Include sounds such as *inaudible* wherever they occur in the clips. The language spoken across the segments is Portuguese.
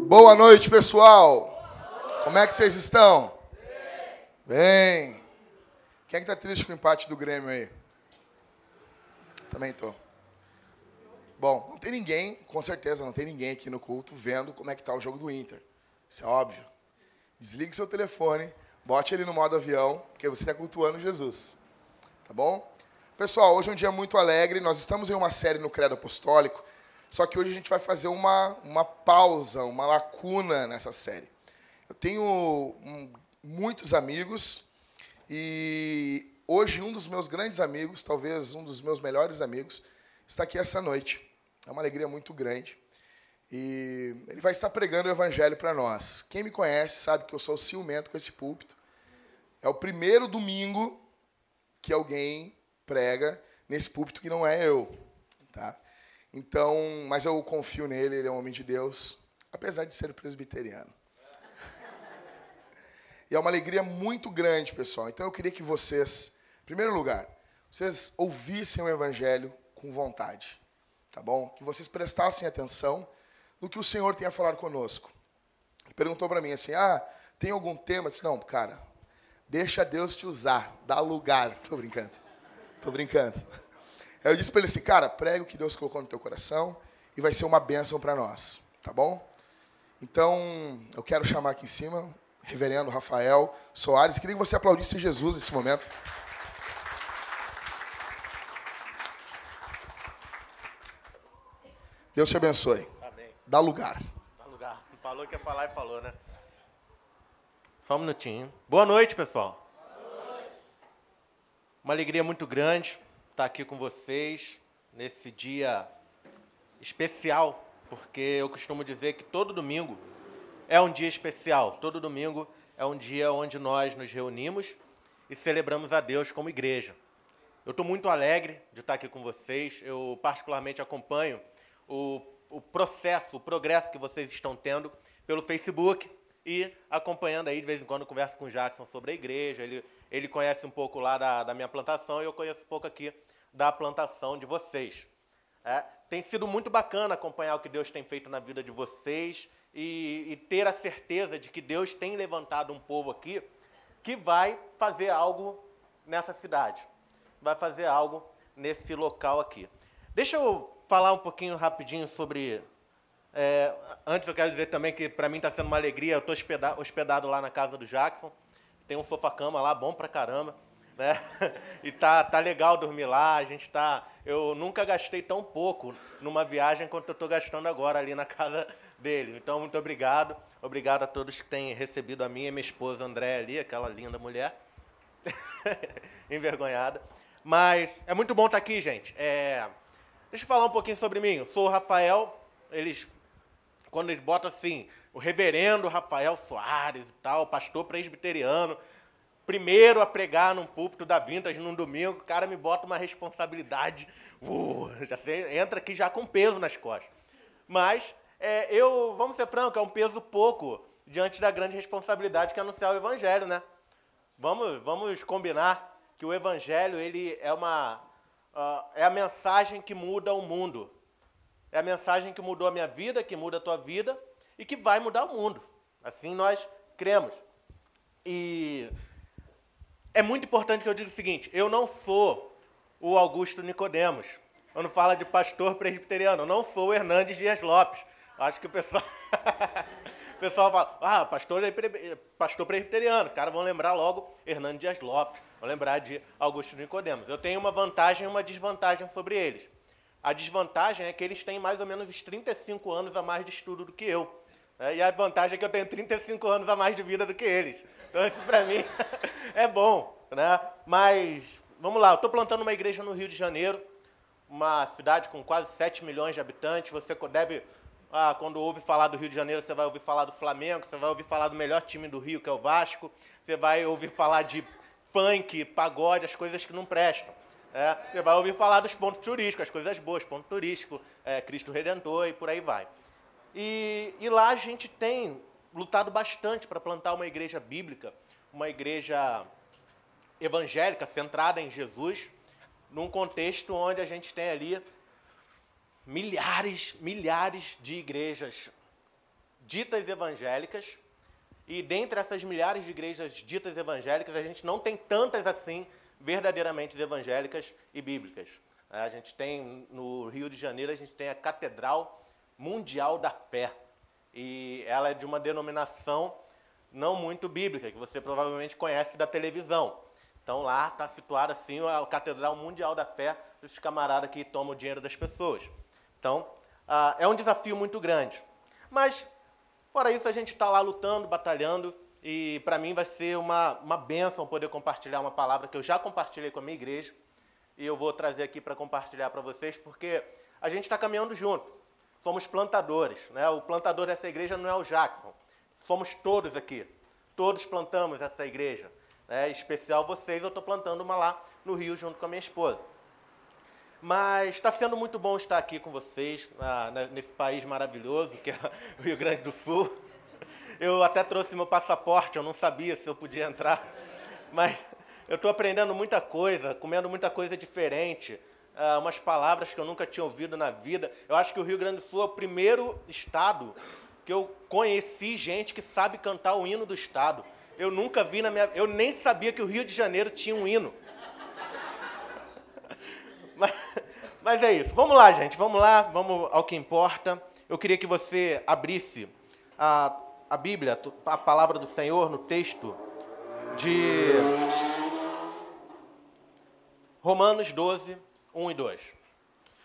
Boa noite, pessoal. Como é que vocês estão? Bem. Quem é que tá triste com o empate do Grêmio aí? Também tô. Bom, não tem ninguém, com certeza não tem ninguém aqui no culto vendo como é que tá o jogo do Inter. Isso é óbvio. Desligue seu telefone, bote ele no modo avião, porque você está cultuando Jesus. Tá bom? Pessoal, hoje é um dia muito alegre. Nós estamos em uma série no Credo Apostólico, só que hoje a gente vai fazer uma, uma pausa, uma lacuna nessa série. Eu tenho um, muitos amigos e hoje um dos meus grandes amigos, talvez um dos meus melhores amigos, está aqui essa noite. É uma alegria muito grande. E ele vai estar pregando o evangelho para nós. Quem me conhece sabe que eu sou ciumento com esse púlpito. É o primeiro domingo que alguém prega nesse púlpito que não é eu, tá? Então, mas eu confio nele, ele é um homem de Deus, apesar de ser presbiteriano. E é uma alegria muito grande, pessoal. Então eu queria que vocês, em primeiro lugar, vocês ouvissem o evangelho com vontade, tá bom? Que vocês prestassem atenção no que o Senhor tem a falar conosco. Ele perguntou para mim assim: "Ah, tem algum tema?" Eu disse: "Não, cara, deixa Deus te usar, dá lugar". *laughs* Tô brincando. Tô brincando. Eu disse para ele assim, cara, prega o que Deus colocou no teu coração e vai ser uma bênção para nós, tá bom? Então, eu quero chamar aqui em cima reverendo Rafael Soares. Queria que você aplaudisse Jesus nesse momento. Deus te abençoe. Dá lugar. Dá lugar. Falou que ia falar e falou, né? Só um minutinho. Boa noite, pessoal. Uma alegria muito grande estar aqui com vocês nesse dia especial, porque eu costumo dizer que todo domingo é um dia especial. Todo domingo é um dia onde nós nos reunimos e celebramos a Deus como igreja. Eu estou muito alegre de estar aqui com vocês. Eu particularmente acompanho o, o processo, o progresso que vocês estão tendo pelo Facebook e acompanhando aí, de vez em quando, converso com o Jackson sobre a igreja. Ele, ele conhece um pouco lá da, da minha plantação e eu conheço um pouco aqui da plantação de vocês. É, tem sido muito bacana acompanhar o que Deus tem feito na vida de vocês e, e ter a certeza de que Deus tem levantado um povo aqui que vai fazer algo nessa cidade, vai fazer algo nesse local aqui. Deixa eu falar um pouquinho rapidinho sobre. É, antes eu quero dizer também que para mim está sendo uma alegria. Eu estou hospedado, hospedado lá na casa do Jackson. Tem um sofá-cama lá, bom pra caramba. Né? *laughs* E tá, tá legal dormir lá. A gente tá. Eu nunca gastei tão pouco numa viagem quanto eu estou gastando agora ali na casa dele. Então, muito obrigado. Obrigado a todos que têm recebido a minha e minha esposa André ali, aquela linda mulher. *laughs* Envergonhada. Mas é muito bom estar aqui, gente. É, Deixa eu falar um pouquinho sobre mim. Eu sou o Rafael. Eles, quando eles botam assim, o reverendo Rafael Soares e tal, pastor presbiteriano, primeiro a pregar num púlpito da Vintage num domingo, o cara me bota uma responsabilidade. Uh, já sei, entra aqui já com peso nas costas. Mas é, eu, vamos ser francos, é um peso pouco diante da grande responsabilidade que é anunciar o evangelho, né? Vamos, vamos combinar que o evangelho ele é uma uh, é a mensagem que muda o mundo. É a mensagem que mudou a minha vida, que muda a tua vida e que vai mudar o mundo. Assim nós cremos. E é muito importante que eu diga o seguinte: eu não sou o Augusto Nicodemos. Quando fala de pastor presbiteriano, eu não sou o Hernandes Dias Lopes. Acho que o pessoal. *laughs* pessoal fala, ah, pastor, é pastor presbiteriano. Cara, vão lembrar logo Hernandes Dias Lopes. Vão lembrar de Augusto Nicodemos. Eu tenho uma vantagem e uma desvantagem sobre eles. A desvantagem é que eles têm mais ou menos uns 35 anos a mais de estudo do que eu. Né? E a vantagem é que eu tenho 35 anos a mais de vida do que eles. Então, isso para mim *laughs* é bom. Né? Mas, vamos lá, eu estou plantando uma igreja no Rio de Janeiro, uma cidade com quase 7 milhões de habitantes. Você deve, ah, quando ouve falar do Rio de Janeiro, você vai ouvir falar do Flamengo, você vai ouvir falar do melhor time do Rio, que é o Vasco, você vai ouvir falar de funk, pagode, as coisas que não prestam. É, você vai ouvir falar dos pontos turísticos, as coisas boas, ponto turístico, é, Cristo Redentor e por aí vai. E, e lá a gente tem lutado bastante para plantar uma igreja bíblica, uma igreja evangélica, centrada em Jesus, num contexto onde a gente tem ali milhares, milhares de igrejas ditas evangélicas, e dentre essas milhares de igrejas ditas evangélicas, a gente não tem tantas assim verdadeiramente evangélicas e bíblicas. A gente tem no Rio de Janeiro, a gente tem a Catedral Mundial da Fé. E ela é de uma denominação não muito bíblica, que você provavelmente conhece da televisão. Então lá está situada assim a Catedral Mundial da Fé dos camaradas que tomam o dinheiro das pessoas. Então ah, é um desafio muito grande. Mas, fora isso, a gente está lá lutando, batalhando, e para mim vai ser uma, uma bênção poder compartilhar uma palavra que eu já compartilhei com a minha igreja, e eu vou trazer aqui para compartilhar para vocês, porque a gente está caminhando junto. Somos plantadores. Né? O plantador dessa igreja não é o Jackson. Somos todos aqui. Todos plantamos essa igreja. Né? Em especial vocês, eu estou plantando uma lá no Rio junto com a minha esposa. Mas está sendo muito bom estar aqui com vocês, na, nesse país maravilhoso que é *laughs* o Rio Grande do Sul. Eu até trouxe meu passaporte, eu não sabia se eu podia entrar. *laughs* Mas eu estou aprendendo muita coisa, comendo muita coisa diferente, uh, umas palavras que eu nunca tinha ouvido na vida. Eu acho que o Rio Grande do Sul é o primeiro estado que eu conheci gente que sabe cantar o hino do estado. Eu nunca vi na minha, eu nem sabia que o Rio de Janeiro tinha um hino. mas, mas é isso. Vamos lá, gente. Vamos lá. Vamos ao que importa. Eu queria que você abrisse a, a Bíblia, a palavra do Senhor no texto de Romanos 12, 1 e 2.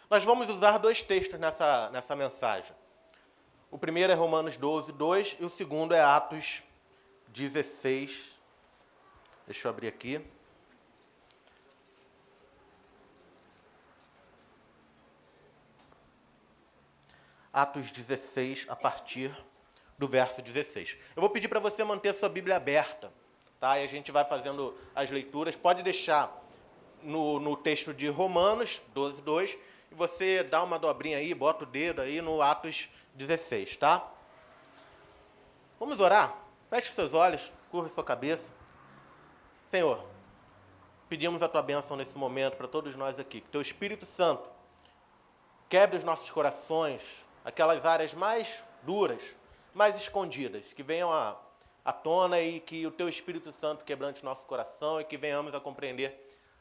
Nós vamos usar dois textos nessa, nessa mensagem. O primeiro é Romanos 12, 2 e o segundo é Atos 16. Deixa eu abrir aqui. Atos 16, a partir do verso 16. Eu vou pedir para você manter sua Bíblia aberta, tá? E a gente vai fazendo as leituras. Pode deixar no, no texto de Romanos 12, 2, e você dá uma dobrinha aí, bota o dedo aí no Atos 16, tá? Vamos orar? Feche seus olhos, curva sua cabeça. Senhor, pedimos a tua bênção nesse momento para todos nós aqui. Que teu Espírito Santo quebre os nossos corações, aquelas áreas mais duras, mais escondidas, que venham à, à tona e que o teu Espírito Santo quebrante nosso coração e que venhamos a compreender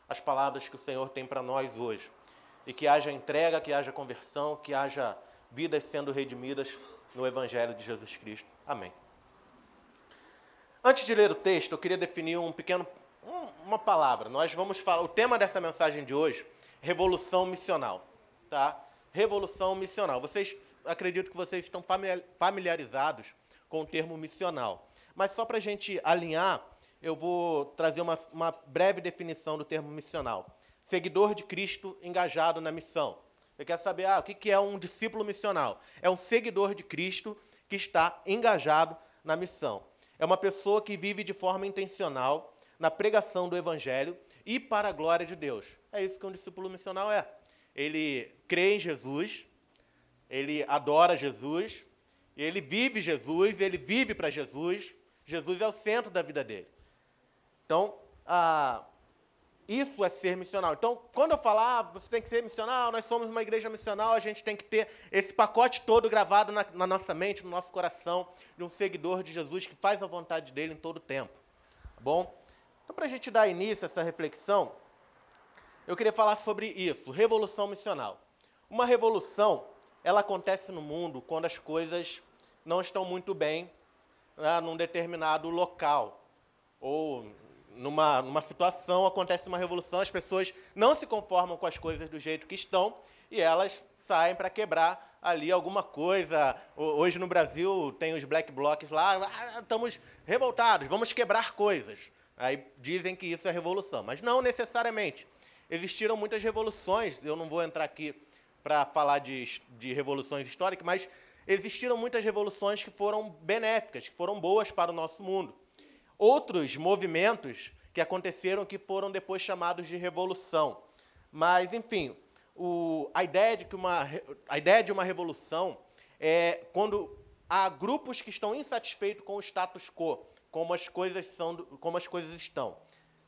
as palavras que o Senhor tem para nós hoje. E que haja entrega, que haja conversão, que haja vidas sendo redimidas no Evangelho de Jesus Cristo. Amém. Antes de ler o texto, eu queria definir um pequeno, uma palavra. Nós vamos falar. O tema dessa mensagem de hoje, revolução missional, tá? Revolução missional. Vocês acredito que vocês estão familiarizados com o termo missional, mas só para a gente alinhar eu vou trazer uma, uma breve definição do termo missional. Seguidor de Cristo engajado na missão. Você quer saber ah, o que é um discípulo missional? É um seguidor de Cristo que está engajado na missão. É uma pessoa que vive de forma intencional na pregação do Evangelho e para a glória de Deus. É isso que um discípulo missional é. Ele crê em Jesus, ele adora Jesus, ele vive Jesus, ele vive para Jesus. Jesus é o centro da vida dele. Então, ah, isso é ser missional. Então, quando eu falar, ah, você tem que ser missional, nós somos uma igreja missional, a gente tem que ter esse pacote todo gravado na, na nossa mente, no nosso coração, de um seguidor de Jesus que faz a vontade dele em todo o tempo. Tá bom? Então, para a gente dar início a essa reflexão, eu queria falar sobre isso, revolução missional. Uma revolução, ela acontece no mundo quando as coisas não estão muito bem né, num determinado local ou numa, numa situação, acontece uma revolução, as pessoas não se conformam com as coisas do jeito que estão e elas saem para quebrar ali alguma coisa. Hoje no Brasil tem os black blocs lá, ah, estamos revoltados, vamos quebrar coisas. Aí dizem que isso é revolução, mas não necessariamente. Existiram muitas revoluções, eu não vou entrar aqui para falar de, de revoluções históricas, mas existiram muitas revoluções que foram benéficas, que foram boas para o nosso mundo outros movimentos que aconteceram que foram depois chamados de revolução. Mas, enfim, o, a, ideia de que uma, a ideia de uma revolução é quando há grupos que estão insatisfeitos com o status quo, como as coisas, são, como as coisas estão.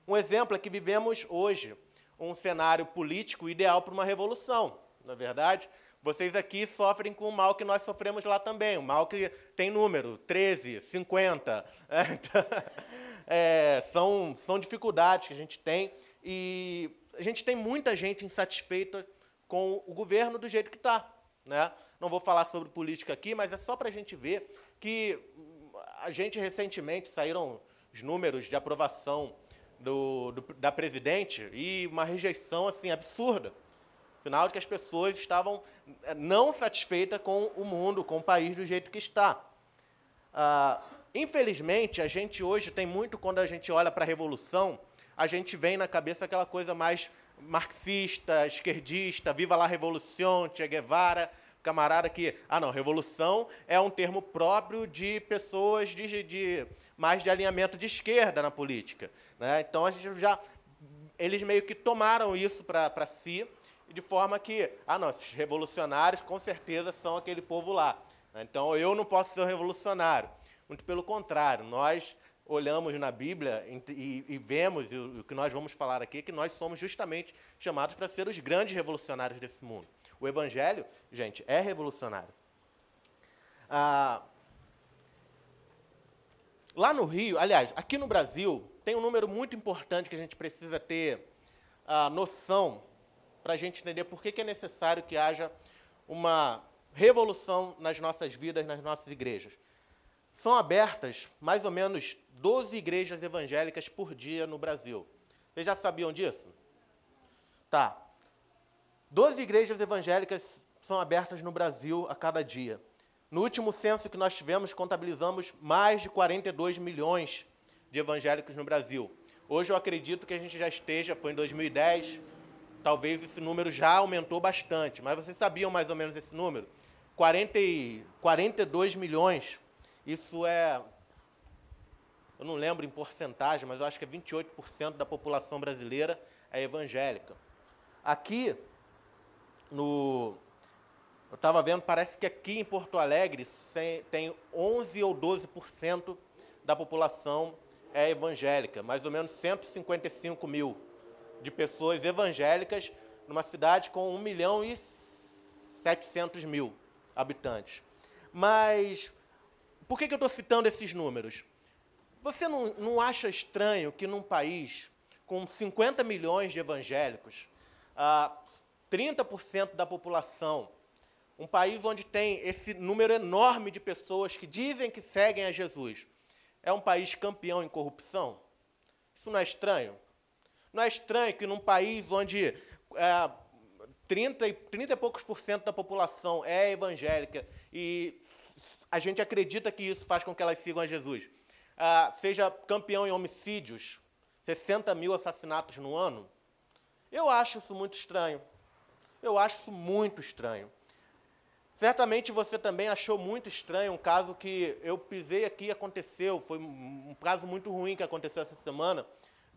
Um exemplo é que vivemos hoje um cenário político ideal para uma revolução, na é verdade. Vocês aqui sofrem com o mal que nós sofremos lá também, o mal que tem número, 13, 50. *laughs* *laughs* É, são, são dificuldades que a gente tem e a gente tem muita gente insatisfeita com o governo do jeito que está. Né? Não vou falar sobre política aqui, mas é só para a gente ver que a gente recentemente saíram os números de aprovação do, do, da presidente e uma rejeição assim absurda. Sinal de que as pessoas estavam eh, não satisfeitas com o mundo, com o país do jeito que está. Ah, infelizmente, a gente hoje tem muito, quando a gente olha para a Revolução, a gente vem na cabeça aquela coisa mais marxista, esquerdista, viva lá a Revolução, Che Guevara, camarada que, ah não, revolução é um termo próprio de pessoas de, de mais de alinhamento de esquerda na política. Né? Então a gente já, eles meio que tomaram isso para si, de forma que, ah não, esses revolucionários com certeza são aquele povo lá. Então eu não posso ser um revolucionário. Muito pelo contrário, nós olhamos na Bíblia e, e vemos, e o, que nós vamos falar aqui, que nós somos justamente chamados para ser os grandes revolucionários desse mundo. O Evangelho, gente, é revolucionário. Ah, lá no Rio, aliás, aqui no Brasil, tem um número muito importante que a gente precisa ter a noção para a gente entender por que, que é necessário que haja uma revolução nas nossas vidas, nas nossas igrejas. São abertas mais ou menos 12 igrejas evangélicas por dia no Brasil. Vocês já sabiam disso? Tá. Doze igrejas evangélicas são abertas no Brasil a cada dia. No último censo que nós tivemos, contabilizamos mais de 42 milhões de evangélicos no Brasil. Hoje eu acredito que a gente já esteja, foi em 2010, talvez esse número já aumentou bastante. Mas vocês sabiam mais ou menos esse número? 40 e, 42 milhões. Isso é. Eu não lembro em porcentagem, mas eu acho que é 28% da população brasileira é evangélica. Aqui, no. Eu estava vendo, parece que aqui em Porto Alegre tem 11 ou 12% da população é evangélica, mais ou menos 155 mil de pessoas evangélicas numa cidade com 1 milhão e 700 mil habitantes. Mas por que, que eu estou citando esses números? Você não, não acha estranho que num país com 50 milhões de evangélicos, ah, 30% da população, um país onde tem esse número enorme de pessoas que dizem que seguem a Jesus, é um país campeão em corrupção? Isso não é estranho? Não é estranho que num país onde é, 30, 30 e poucos por cento da população é evangélica e a gente acredita que isso faz com que elas sigam a Jesus, ah, seja campeão em homicídios, 60 mil assassinatos no ano? Eu acho isso muito estranho. Eu acho isso muito estranho. Certamente você também achou muito estranho um caso que eu pisei aqui e aconteceu. Foi um caso muito ruim que aconteceu essa semana,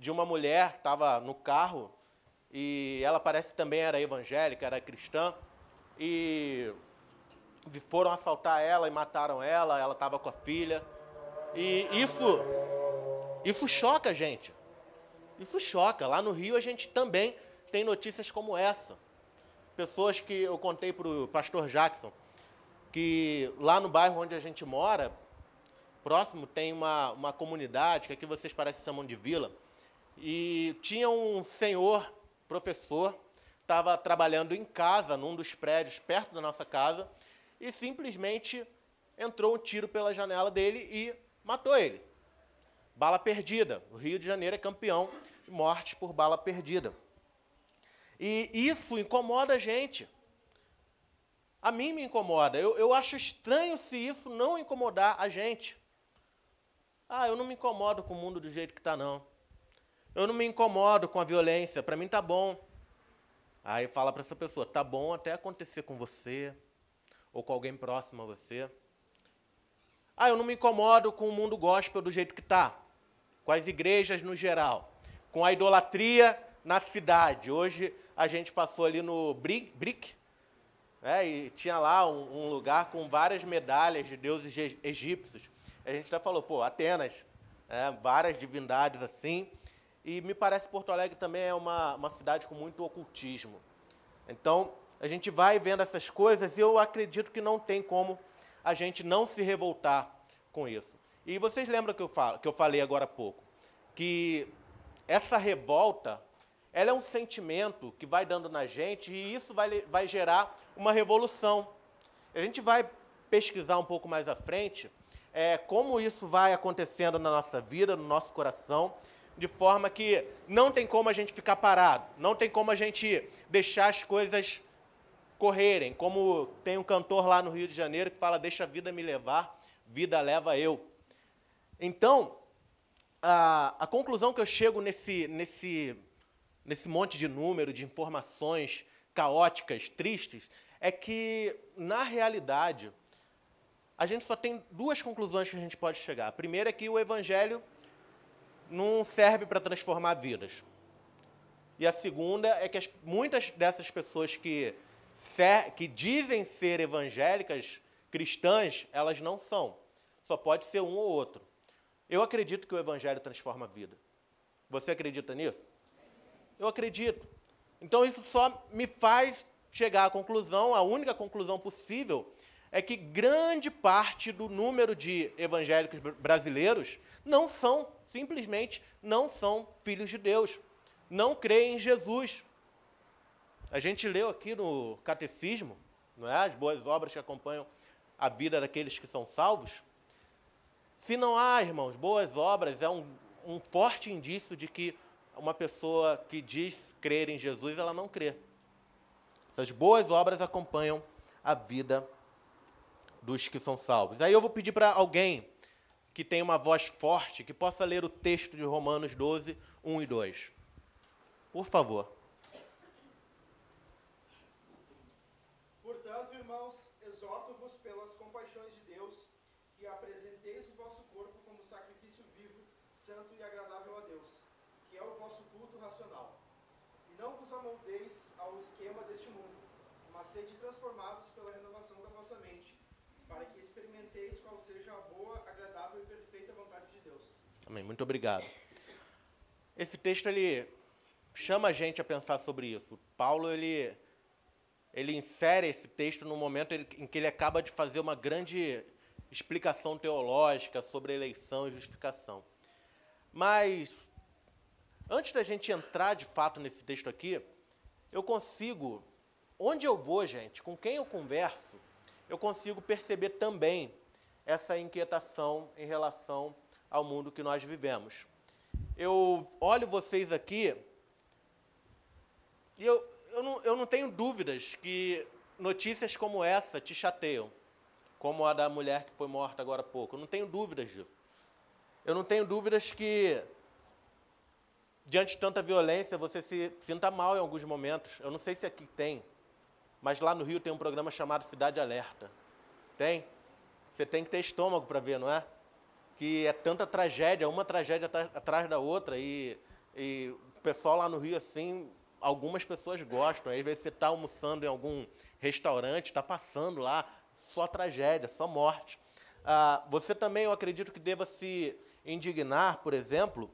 de uma mulher que estava no carro e ela parece também era evangélica, era cristã, e foram assaltar ela e mataram ela, ela estava com a filha. E isso, isso choca a gente. Isso choca. Lá no Rio a gente também tem notícias como essa pessoas que eu contei para o pastor Jackson, que lá no bairro onde a gente mora, próximo, tem uma, uma comunidade, que aqui vocês parecem chamam de vila, e tinha um senhor, professor, estava trabalhando em casa, num dos prédios perto da nossa casa, e simplesmente entrou um tiro pela janela dele e matou ele. Bala perdida. O Rio de Janeiro é campeão de morte por bala perdida. E isso incomoda a gente. A mim me incomoda. Eu, eu acho estranho se isso não incomodar a gente. Ah, eu não me incomodo com o mundo do jeito que está, não. Eu não me incomodo com a violência. Para mim tá bom. Aí fala para essa pessoa, tá bom até acontecer com você ou com alguém próximo a você. Ah, eu não me incomodo com o mundo gospel do jeito que está, com as igrejas no geral, com a idolatria na cidade. Hoje a gente passou ali no Brick, né, e tinha lá um, um, lugar com várias medalhas de deuses egípcios. A gente até falou, pô, Atenas, né, várias divindades assim. E me parece que Porto Alegre também é uma, uma cidade com muito ocultismo. Então, a gente vai vendo essas coisas e eu acredito que não tem como a gente não se revoltar com isso. E vocês lembram que eu, falo, que eu falei agora há pouco? Que essa revolta, ela é um sentimento que vai dando na gente e isso vai, vai gerar uma revolução. A gente vai pesquisar um pouco mais à frente é, como isso vai acontecendo na nossa vida, no nosso coração, de forma que não tem como a gente ficar parado, não tem como a gente deixar as coisas correrem. Como tem um cantor lá no Rio de Janeiro que fala: Deixa a vida me levar, vida leva eu. Então, a, a conclusão que eu chego nesse, nesse, nesse monte de número, de informações caóticas, tristes, é que, na realidade, a gente só tem duas conclusões que a gente pode chegar. A primeira é que o evangelho não serve para transformar vidas. E a segunda é que as, muitas dessas pessoas que, que dizem ser evangélicas, cristãs, elas não são. Só pode ser um ou outro. Eu acredito que o evangelho transforma a vida. Você acredita nisso? Eu acredito. Então isso só me faz chegar à conclusão, a única conclusão possível é que grande parte do número de evangélicos brasileiros não são, simplesmente, não são filhos de Deus. Não creem em Jesus. A gente leu aqui no catecismo, não é? As boas obras que acompanham a vida daqueles que são salvos. Se não há, irmãos, boas obras, é um, um forte indício de que uma pessoa que diz crer em Jesus, ela não crê. Essas boas obras acompanham a vida dos que são salvos. Aí eu vou pedir para alguém que tem uma voz forte que possa ler o texto de Romanos 12, 1 e 2. Por favor. Portanto, irmãos, exorto-vos pelas compaixões de Deus que apresenteis o vosso corpo como sacrifício vivo, santo e agradável a Deus, que é o vosso culto racional. E não vos amoldeis ao esquema deste mundo, mas sede transformados pela renovação da vossa mente para que experimenteis qual seja a boa, agradável e perfeita vontade de Deus. Amém. Muito obrigado. Esse texto ele chama a gente a pensar sobre isso. Paulo ele ele insere esse texto no momento em que ele acaba de fazer uma grande explicação teológica sobre eleição e justificação. Mas antes da gente entrar de fato nesse texto aqui, eu consigo onde eu vou, gente, com quem eu converso, eu consigo perceber também essa inquietação em relação ao mundo que nós vivemos. Eu olho vocês aqui e eu, eu, não, eu não tenho dúvidas que notícias como essa te chateiam, como a da mulher que foi morta agora há pouco. Eu não tenho dúvidas disso. Eu não tenho dúvidas que, diante de tanta violência, você se sinta mal em alguns momentos. Eu não sei se aqui tem, mas lá no Rio tem um programa chamado Cidade Alerta. Tem? Você tem que ter estômago para ver, não é? Que é tanta tragédia, uma tragédia atrás da outra, e, e o pessoal lá no Rio, assim, algumas pessoas gostam. Às vezes você está almoçando em algum restaurante, está passando lá, só tragédia, só morte. Ah, você também, eu acredito que deva se indignar, por exemplo,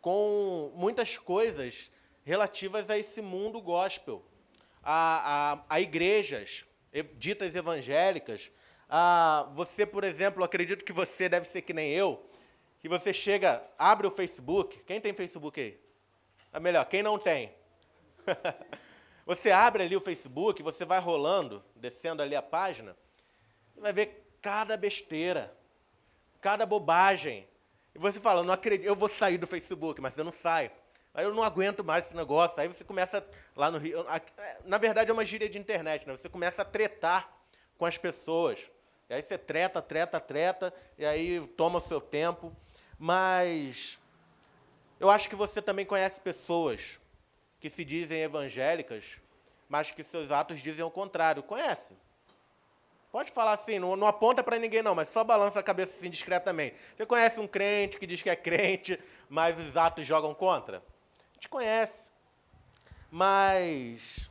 com muitas coisas relativas a esse mundo gospel a, a, a igrejas ditas evangélicas. A, você, por exemplo, acredito que você deve ser que nem eu, que você chega, abre o Facebook. Quem tem Facebook aí? É melhor, quem não tem? *laughs* você abre ali o Facebook, você vai rolando, descendo ali a página, e vai ver cada besteira, cada bobagem. E você fala, não acredito, eu vou sair do Facebook, mas eu não saio. Aí eu não aguento mais esse negócio. Aí você começa lá no Rio. É, na verdade, é uma gíria de internet, né? Você começa a tretar com as pessoas. E aí você treta, treta, treta, e aí toma o seu tempo. Mas eu acho que você também conhece pessoas que se dizem evangélicas, mas que seus atos dizem o contrário. Conhece? Pode falar assim, não, não aponta para ninguém não, mas só balança a cabeça assim discretamente. Você conhece um crente que diz que é crente, mas os atos jogam contra? A gente conhece. Mas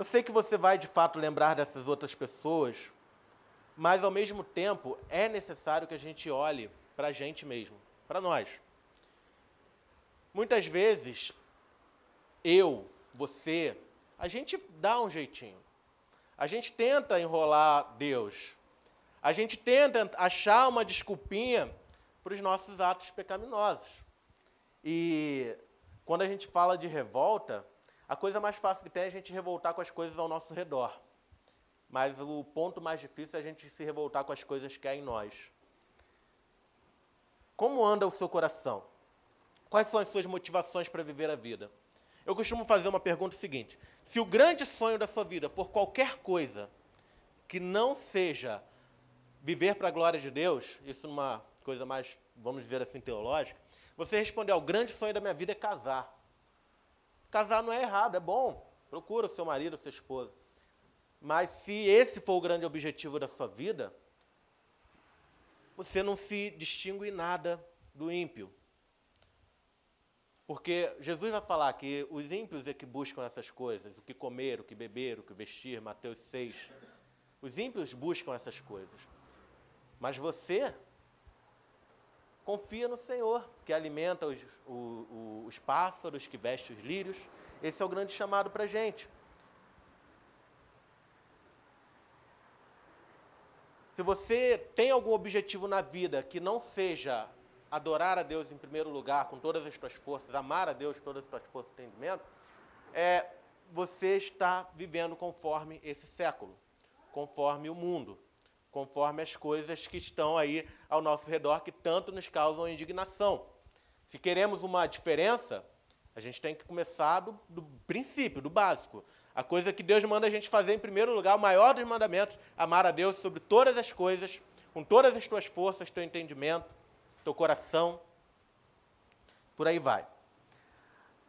eu sei que você vai de fato lembrar dessas outras pessoas, mas ao mesmo tempo é necessário que a gente olhe para a gente mesmo. para nós. Muitas vezes, eu, você, a gente dá um jeitinho. A gente tenta enrolar Deus. A gente tenta achar uma desculpinha para os nossos atos pecaminosos. E quando a gente fala de revolta, a coisa mais fácil que tem é a gente revoltar com as coisas ao nosso redor. Mas o ponto mais difícil é a gente se revoltar com as coisas que há em nós. Como anda o seu coração? Quais são as suas motivações para viver a vida? Eu costumo fazer uma pergunta seguinte: se o grande sonho da sua vida for qualquer coisa que não seja viver para a glória de Deus, isso numa coisa mais, vamos dizer assim, teológica, você respondeu: o grande sonho da minha vida é casar. Casar não é errado, é bom. Procura o seu marido, sua esposa. Mas se esse for o grande objetivo da sua vida, você não se distingue em nada do ímpio. Porque Jesus vai falar que os ímpios é que buscam essas coisas, o que comer, o que beber, o que vestir, Mateus 6. Os ímpios buscam essas coisas. Mas você confia no Senhor, que alimenta os, os, os pássaros, que veste os lírios. Esse é o grande chamado para a gente. Se você tem algum objetivo na vida que não seja adorar a Deus em primeiro lugar, com todas as suas forças, amar a Deus com todas as suas forças e entendimento, é, você está vivendo conforme esse século, conforme o mundo, conforme as coisas que estão aí ao nosso redor que tanto nos causam indignação. Se queremos uma diferença, a gente tem que começar do, do princípio, do básico. A coisa que Deus manda a gente fazer em primeiro lugar, o maior dos mandamentos, amar a Deus sobre todas as coisas, com todas as tuas forças, teu entendimento, teu coração. Por aí vai.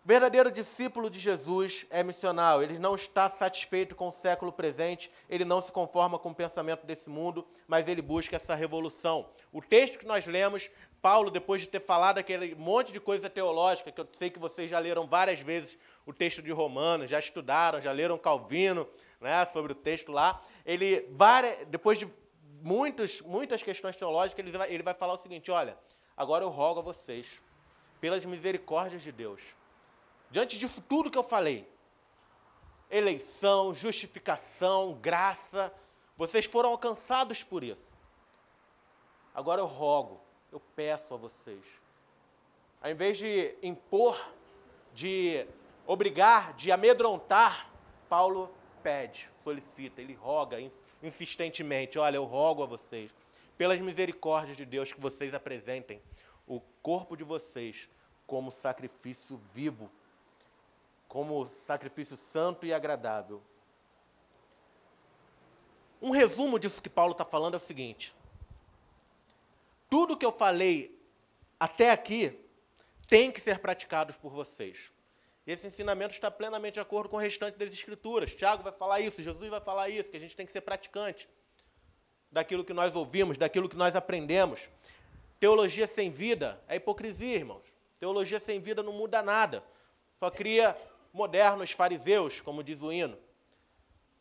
O verdadeiro discípulo de Jesus é missional. Ele não está satisfeito com o século presente, ele não se conforma com o pensamento desse mundo, mas ele busca essa revolução. O texto que nós lemos, Paulo, depois de ter falado aquele monte de coisa teológica, que eu sei que vocês já leram várias vezes o texto de Romanos, já estudaram, já leram Calvino, né, sobre o texto lá. Ele, depois de muitas, muitas questões teológicas, ele vai, ele vai falar o seguinte: olha, agora eu rogo a vocês, pelas misericórdias de Deus, diante disso tudo que eu falei, eleição, justificação, graça, vocês foram alcançados por isso. Agora eu rogo, eu peço a vocês, ao invés de impor, de obrigar, de amedrontar, Paulo pede, solicita, ele roga insistentemente: olha, eu rogo a vocês, pelas misericórdias de Deus, que vocês apresentem o corpo de vocês como sacrifício vivo, como sacrifício santo e agradável. Um resumo disso que Paulo está falando é o seguinte: tudo que eu falei até aqui tem que ser praticado por vocês. Esse ensinamento está plenamente de acordo com o restante das Escrituras. Tiago vai falar isso, Jesus vai falar isso, que a gente tem que ser praticante daquilo que nós ouvimos, daquilo que nós aprendemos. Teologia sem vida é hipocrisia, irmãos. Teologia sem vida não muda nada. Só cria modernos fariseus, como diz o hino.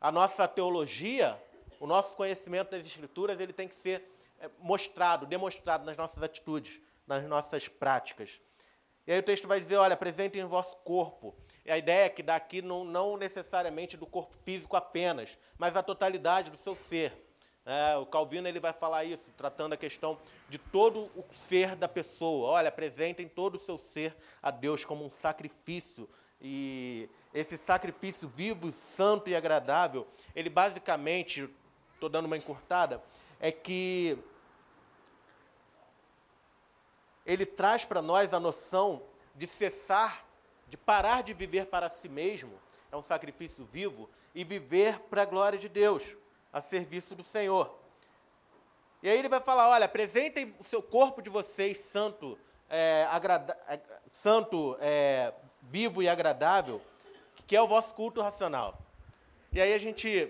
A nossa teologia, o nosso conhecimento das Escrituras, ele tem que ser é, mostrado, demonstrado nas nossas atitudes, nas nossas práticas. E aí o texto vai dizer, olha, apresentem o vosso corpo. E a ideia é que daqui não, não necessariamente do corpo físico apenas, mas a totalidade do seu ser. É, o Calvino ele vai falar isso, tratando a questão de todo o ser da pessoa. Olha, apresentem todo o seu ser a Deus como um sacrifício. E esse sacrifício vivo, santo e agradável, ele basicamente, estou dando uma encurtada, é que ele traz para nós a noção de cessar, de parar de viver para si mesmo, é um sacrifício vivo, e viver para a glória de Deus, a serviço do Senhor. E aí ele vai falar: olha, apresentem o seu corpo de vocês santo, é, agrada, é, santo, é, vivo e agradável, que é o vosso culto racional. E aí a gente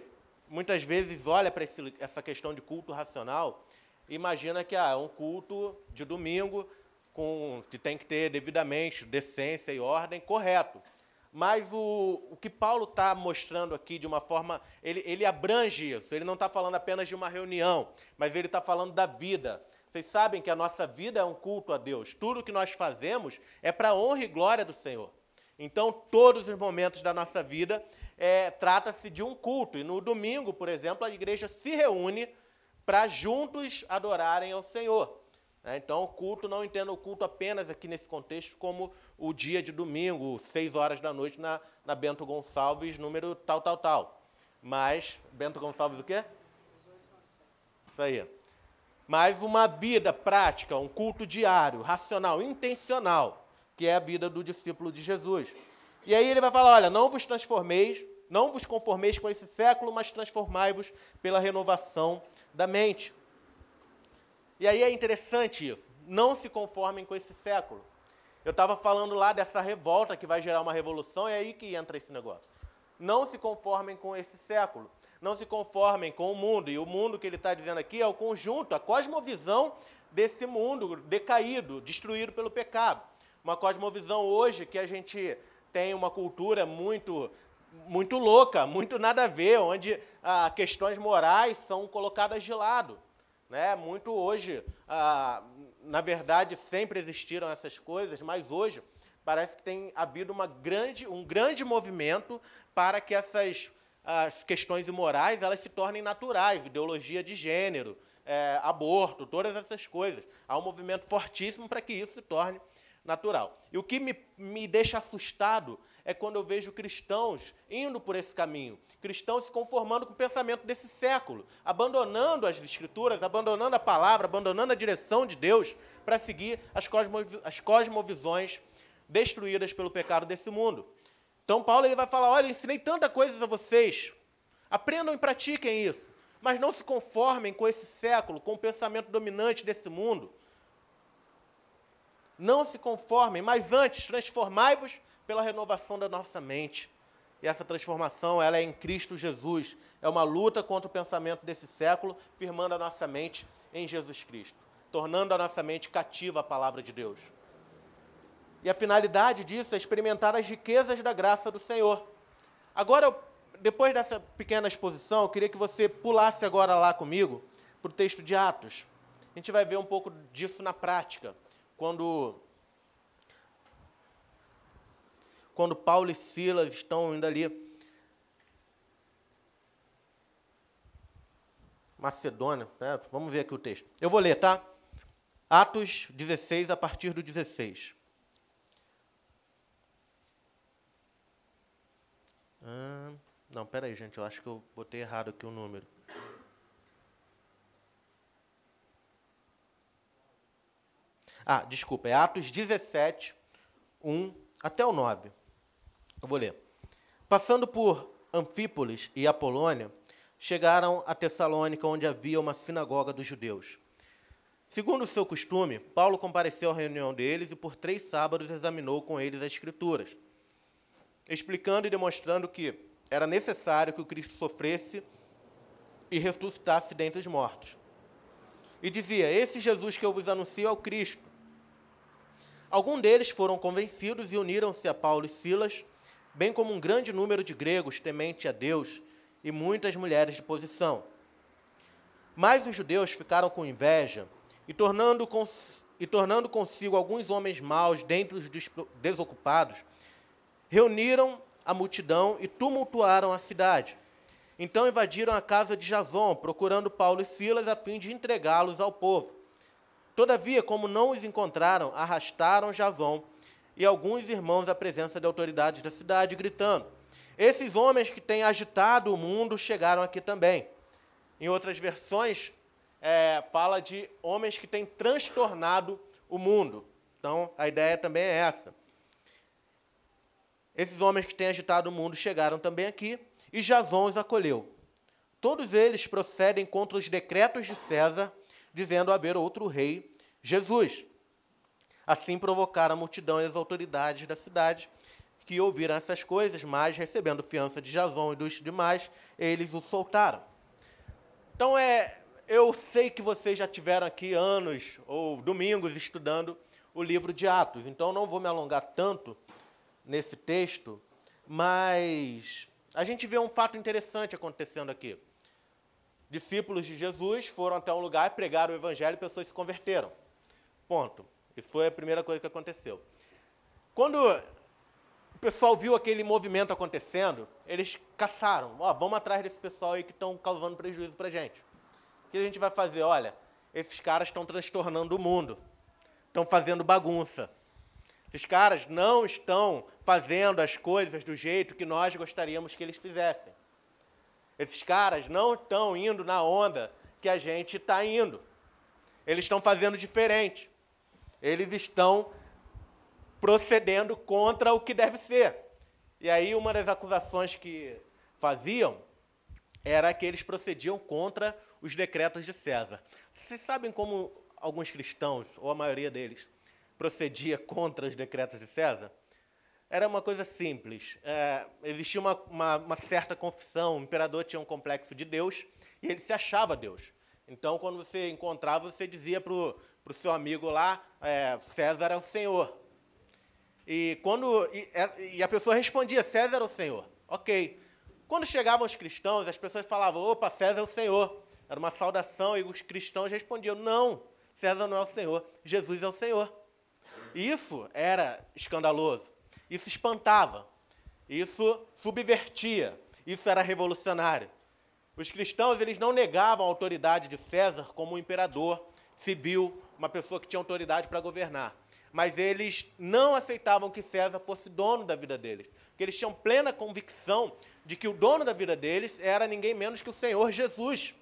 muitas vezes olha para essa questão de culto racional e imagina que ah, é um culto de domingo com, que tem que ter devidamente decência e ordem, correto. Mas o, o que Paulo está mostrando aqui de uma forma, ele, ele abrange isso. Ele não está falando apenas de uma reunião, mas ele está falando da vida, Vocês sabem que a nossa vida é um culto a Deus. Tudo que nós fazemos é para a honra e glória do Senhor. Então, todos os momentos da nossa vida é, trata-se de um culto. E no domingo, por exemplo, a igreja se reúne para juntos adorarem ao Senhor. É, então, o culto, não entendo o culto apenas aqui nesse contexto como o dia de domingo, seis horas da noite, na, na Bento Gonçalves, número tal, tal, tal. Mas, Bento Gonçalves o quê? Isso aí mas uma vida prática, um culto diário, racional, intencional, que é a vida do discípulo de Jesus. E aí ele vai falar: olha, não vos transformeis, não vos conformeis com esse século, mas transformai-vos pela renovação da mente. E aí é interessante isso. Não se conformem com esse século. Eu estava falando lá dessa revolta que vai gerar uma revolução, é aí que entra esse negócio. Não se conformem com esse século não se conformem com o mundo. E o mundo que ele está dizendo aqui é o conjunto, a cosmovisão desse mundo decaído, destruído pelo pecado. Uma cosmovisão hoje que a gente tem uma cultura muito muito louca, muito nada a ver, onde ah, questões morais são colocadas de lado. Né? Muito hoje, ah, na verdade, sempre existiram essas coisas, mas hoje parece que tem havido uma grande, um grande movimento para que essas as questões imorais elas se tornem naturais, ideologia de gênero, é, aborto, todas essas coisas. Há um movimento fortíssimo para que isso se torne natural. E o que me, me deixa assustado é quando eu vejo cristãos indo por esse caminho, cristãos se conformando com o pensamento desse século, abandonando as escrituras, abandonando a palavra, abandonando a direção de Deus para seguir as, cosmo, as cosmovisões destruídas pelo pecado desse mundo. Então Paulo ele vai falar: olha, ensinei tanta coisa a vocês, aprendam e pratiquem isso, mas não se conformem com esse século, com o pensamento dominante desse mundo. Não se conformem, mas antes transformai-vos pela renovação da nossa mente. E essa transformação, ela é em Cristo Jesus. É uma luta contra o pensamento desse século, firmando a nossa mente em Jesus Cristo, tornando a nossa mente cativa à palavra de Deus. E a finalidade disso é experimentar as riquezas da graça do Senhor. Agora, depois dessa pequena exposição, eu queria que você pulasse agora lá comigo para o texto de Atos. A gente vai ver um pouco disso na prática, quando quando Paulo e Silas estão indo ali Macedônia, né? vamos ver aqui o texto. Eu vou ler, tá? Atos 16, a partir do 16. Ah, não, peraí, gente, eu acho que eu botei errado aqui o número. Ah, desculpa, é Atos 17, 1 até o 9. Eu vou ler. Passando por Anfípolis e Apolônia, chegaram a Tessalônica, onde havia uma sinagoga dos judeus. Segundo o seu costume, Paulo compareceu à reunião deles e por três sábados examinou com eles as Escrituras explicando e demonstrando que era necessário que o Cristo sofresse e ressuscitasse dentre os mortos. E dizia: Esse Jesus que eu vos anuncio é o Cristo. Alguns deles foram convencidos e uniram-se a Paulo e Silas, bem como um grande número de gregos temente a Deus e muitas mulheres de posição. Mas os judeus ficaram com inveja e tornando, cons e tornando consigo alguns homens maus dentre os desocupados, reuniram a multidão e tumultuaram a cidade. Então invadiram a casa de Jason, procurando Paulo e Silas a fim de entregá-los ao povo. Todavia, como não os encontraram, arrastaram Jason e alguns irmãos à presença de autoridades da cidade, gritando: Esses homens que têm agitado o mundo chegaram aqui também. Em outras versões, é, fala de homens que têm transtornado o mundo. Então, a ideia também é essa. Esses homens que têm agitado o mundo chegaram também aqui e Jason os acolheu. Todos eles procedem contra os decretos de César, dizendo haver outro rei, Jesus. Assim provocaram a multidão e as autoridades da cidade, que ouviram essas coisas, mas, recebendo fiança de Jason e dos demais, eles o soltaram. Então, é, eu sei que vocês já tiveram aqui anos ou domingos estudando o livro de Atos, então não vou me alongar tanto nesse texto, mas a gente vê um fato interessante acontecendo aqui. Discípulos de Jesus foram até um lugar, pregaram o evangelho e pessoas se converteram. Ponto. Isso foi a primeira coisa que aconteceu. Quando o pessoal viu aquele movimento acontecendo, eles caçaram. Ó, oh, vamos atrás desse pessoal aí que estão causando prejuízo para gente. O que a gente vai fazer? Olha, esses caras estão transtornando o mundo. Estão fazendo bagunça. Esses caras não estão fazendo as coisas do jeito que nós gostaríamos que eles fizessem. Esses caras não estão indo na onda que a gente está indo. Eles estão fazendo diferente. Eles estão procedendo contra o que deve ser. E aí, uma das acusações que faziam era que eles procediam contra os decretos de César. Vocês sabem como alguns cristãos, ou a maioria deles, procedia contra os decretos de César? Era uma coisa simples. É, existia uma, uma, uma certa confissão, o imperador tinha um complexo de Deus e ele se achava Deus. Então, quando você encontrava, você dizia para o seu amigo lá, é, César é o Senhor. E, quando, e, é, e, a pessoa respondia, César é o Senhor. Ok. Quando chegavam os cristãos, as pessoas falavam, opa, César é o Senhor. Era uma saudação e os cristãos respondiam, não, César não é o Senhor, Jesus é o Senhor. Isso era escandaloso, isso espantava, isso subvertia, isso era revolucionário. Os cristãos eles não negavam a autoridade de César como um imperador civil, uma pessoa que tinha autoridade para governar mas eles não aceitavam que César fosse dono da vida deles, porque eles tinham plena convicção de que o dono da vida deles era ninguém menos que o Senhor Jesus.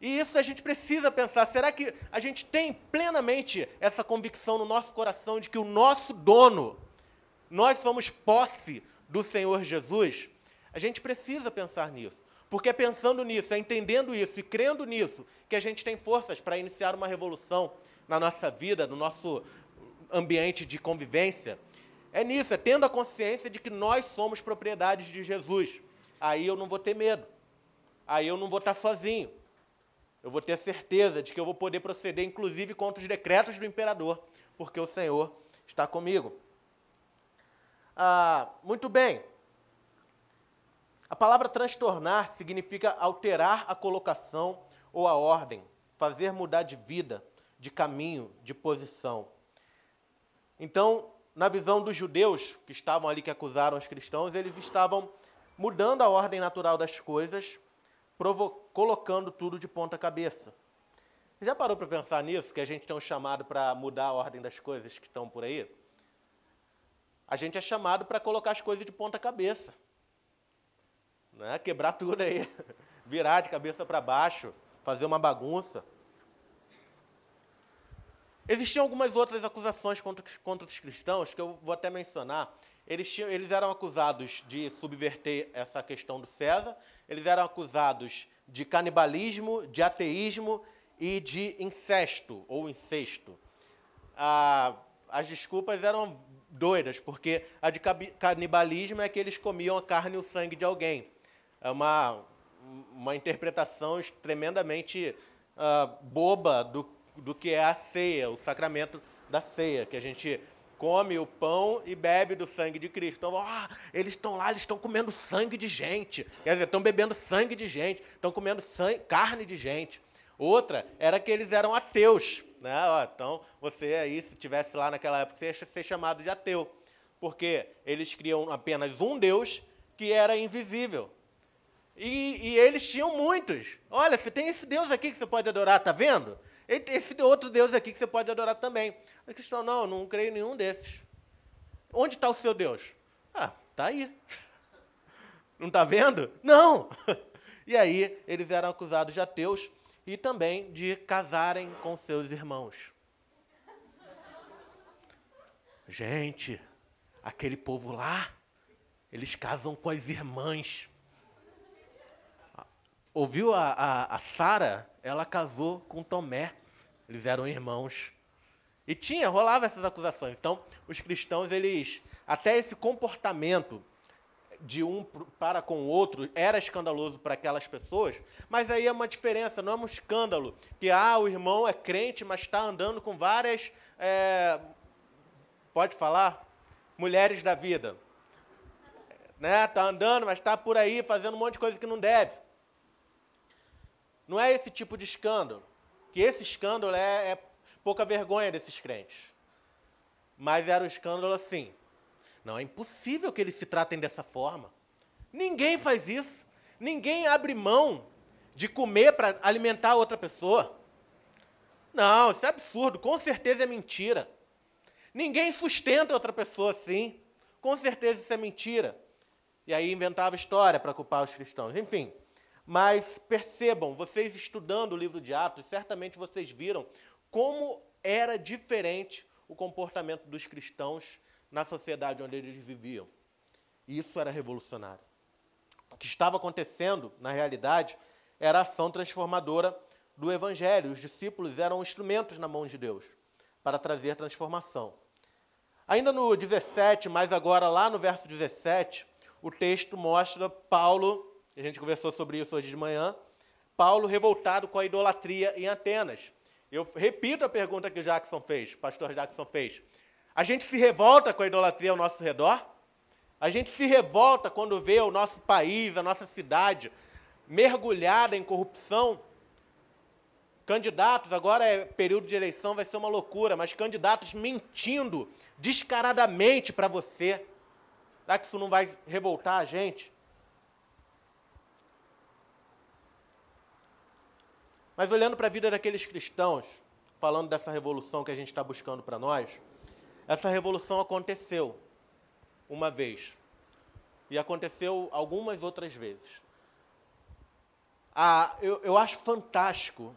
E isso a gente precisa pensar: será que a gente tem plenamente essa convicção no nosso coração de que o nosso dono, nós somos posse do Senhor Jesus? A gente precisa pensar nisso. Porque é pensando nisso, é entendendo isso e crendo nisso, que a gente tem forças para iniciar uma revolução na nossa vida, no nosso ambiente de convivência, é nisso, é tendo a consciência de que nós somos propriedades de Jesus. Aí eu não vou ter medo. Aí eu não vou estar sozinho. Eu vou ter certeza de que eu vou poder proceder, inclusive, contra os decretos do imperador, porque o Senhor está comigo. Ah, muito bem. A palavra transtornar significa alterar a colocação ou a ordem, fazer mudar de vida, de caminho, de posição. Então, na visão dos judeus que estavam ali, que acusaram os cristãos, eles estavam mudando a ordem natural das coisas, colocando tudo de ponta cabeça. Já parou para pensar nisso, que a gente tem um chamado para mudar a ordem das coisas que estão por aí? A gente é chamado para colocar as coisas de ponta cabeça. Né? Quebrar tudo aí, *laughs* virar de cabeça para baixo, fazer uma bagunça. Existiam algumas outras acusações contra, contra os cristãos, que eu vou até mencionar. Eles, tinham, eles eram acusados de subverter essa questão do César, eles eram acusados de canibalismo, de ateísmo e de incesto ou incesto. Ah, as desculpas eram doidas, porque a de canibalismo é que eles comiam a carne e o sangue de alguém. É uma, uma interpretação tremendamente uh, boba do do que é a ceia, o sacramento da ceia, que a gente come o pão e bebe do sangue de Cristo. Então, ah, eles estão lá, eles estão comendo sangue de gente. Quer dizer, estão bebendo sangue de gente, estão comendo sangue, carne de gente. Outra era que eles eram ateus. Né? Ó, então, você aí, se tivesse lá naquela época, você ia ser chamado de ateu. Porque eles criam apenas um Deus que era invisível. E, e eles tinham muitos. Olha, você tem esse Deus aqui que você pode adorar, tá vendo? Esse outro Deus aqui que você pode adorar também. O cristão, não, não creio em nenhum desses. Onde está o seu Deus? Ah, está aí. *laughs* Não está vendo? Não! *laughs* E aí eles eram acusados de ateus e também de casarem com seus irmãos. Gente, aquele povo lá, eles casam com as irmãs. Ouviu a, a, a Sara? Ela casou com Tomé. Eles eram irmãos. E tinha, rolava essas acusações. Então, os cristãos, eles. Até esse comportamento de um para com o outro era escandaloso para aquelas pessoas, mas aí é uma diferença, não é um escândalo que ah, o irmão é crente, mas está andando com várias. É, pode falar? Mulheres da vida. Né? Está andando, mas está por aí fazendo um monte de coisa que não deve. Não é esse tipo de escândalo. Que esse escândalo é, é pouca vergonha desses crentes. Mas era um escândalo assim. Não, é impossível que eles se tratem dessa forma. Ninguém faz isso. Ninguém abre mão de comer para alimentar outra pessoa. Não, isso é absurdo. Com certeza é mentira. Ninguém sustenta outra pessoa assim. Com certeza isso é mentira. E aí inventava história para culpar os cristãos. Enfim, mas percebam, vocês estudando o livro de Atos, certamente vocês viram como era diferente o comportamento dos cristãos na sociedade onde eles viviam. E isso era revolucionário. O que estava acontecendo, na realidade, era a ação transformadora do Evangelho. Os discípulos eram instrumentos na mão de Deus para trazer transformação. Ainda no 17, mas agora lá no verso 17, o texto mostra Paulo a gente conversou sobre isso hoje de manhã. Paulo revoltado com a idolatria em Atenas. Eu repito a pergunta que o Jackson fez, pastor Jackson fez. A gente se revolta com a idolatria ao nosso redor? A gente se revolta quando vê o nosso país, a nossa cidade mergulhada em corrupção? Candidatos, agora é período de eleição, vai ser uma loucura, mas candidatos mentindo descaradamente para você. Será que isso não vai revoltar a gente? Mas olhando para a vida daqueles cristãos, falando dessa revolução que a gente está buscando para nós, essa revolução aconteceu uma vez. E aconteceu algumas outras vezes. Ah, eu, eu acho fantástico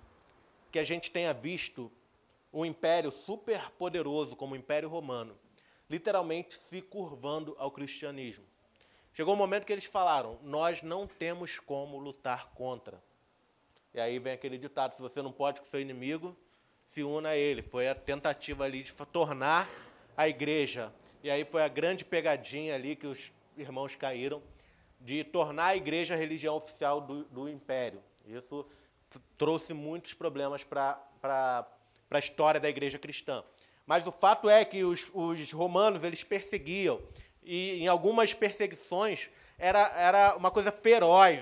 que a gente tenha visto um império super poderoso como o Império Romano, literalmente se curvando ao cristianismo. Chegou um momento que eles falaram: nós não temos como lutar contra. E aí vem aquele ditado: se você não pode com seu inimigo, se una a ele. Foi a tentativa ali de tornar a igreja. E aí foi a grande pegadinha ali que os irmãos caíram, de tornar a igreja a religião oficial do, do império. Isso trouxe muitos problemas para a história da igreja cristã. Mas o fato é que os, os romanos eles perseguiam, e em algumas perseguições era, era uma coisa feroz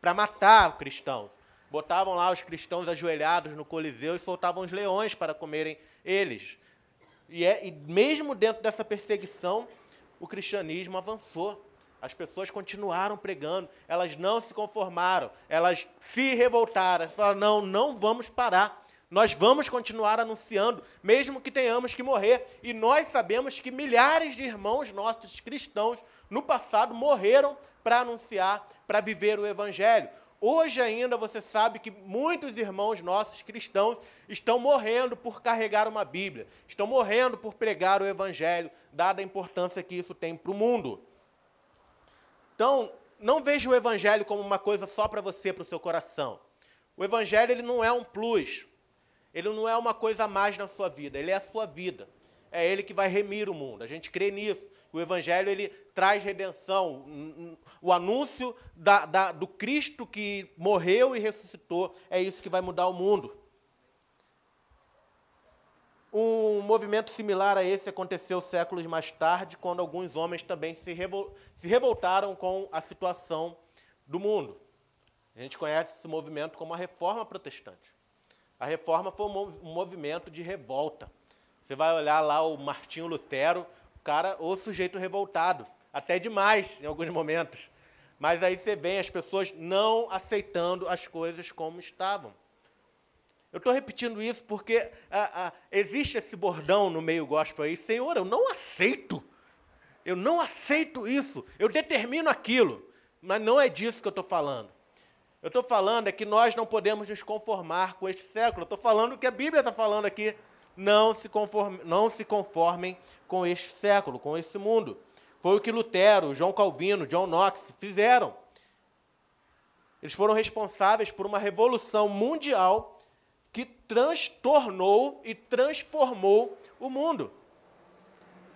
para matar cristãos botavam lá os cristãos ajoelhados no Coliseu e soltavam os leões para comerem eles. E, é, e mesmo dentro dessa perseguição, o cristianismo avançou. As pessoas continuaram pregando, elas não se conformaram, elas se revoltaram, falaram: não, não vamos parar. Nós vamos continuar anunciando, mesmo que tenhamos que morrer. E nós sabemos que milhares de irmãos nossos cristãos no passado morreram para anunciar, para viver o Evangelho. Hoje ainda você sabe que muitos irmãos nossos cristãos estão morrendo por carregar uma Bíblia, estão morrendo por pregar o Evangelho, dada a importância que isso tem para o mundo. Então, não veja o Evangelho como uma coisa só para você, para o seu coração. O Evangelho ele não é um plus, ele não é uma coisa a mais na sua vida, ele é a sua vida. É ele que vai remir o mundo, a gente crê nisso. O Evangelho ele traz redenção. O anúncio da, da, do Cristo que morreu e ressuscitou é isso que vai mudar o mundo. Um movimento similar a esse aconteceu séculos mais tarde, quando alguns homens também se, revol se revoltaram com a situação do mundo. A gente conhece esse movimento como a Reforma Protestante. A Reforma foi um movimento de revolta. Você vai olhar lá o Martinho Lutero, cara, o sujeito revoltado, até demais em alguns momentos. Mas aí você vê as pessoas não aceitando as coisas como estavam. Eu estou repetindo isso porque ah, ah, existe esse bordão no meio gospel aí, Senhor, eu não aceito. Eu não aceito isso. Eu determino aquilo. Mas não é disso que eu estou falando. Eu estou falando é que nós não podemos nos conformar com este século. Eu estou falando o que a Bíblia está falando aqui não se, conforme, não se conformem com este século, com esse mundo. Foi o que Lutero, João Calvino, John Knox fizeram. Eles foram responsáveis por uma revolução mundial que transtornou e transformou o mundo.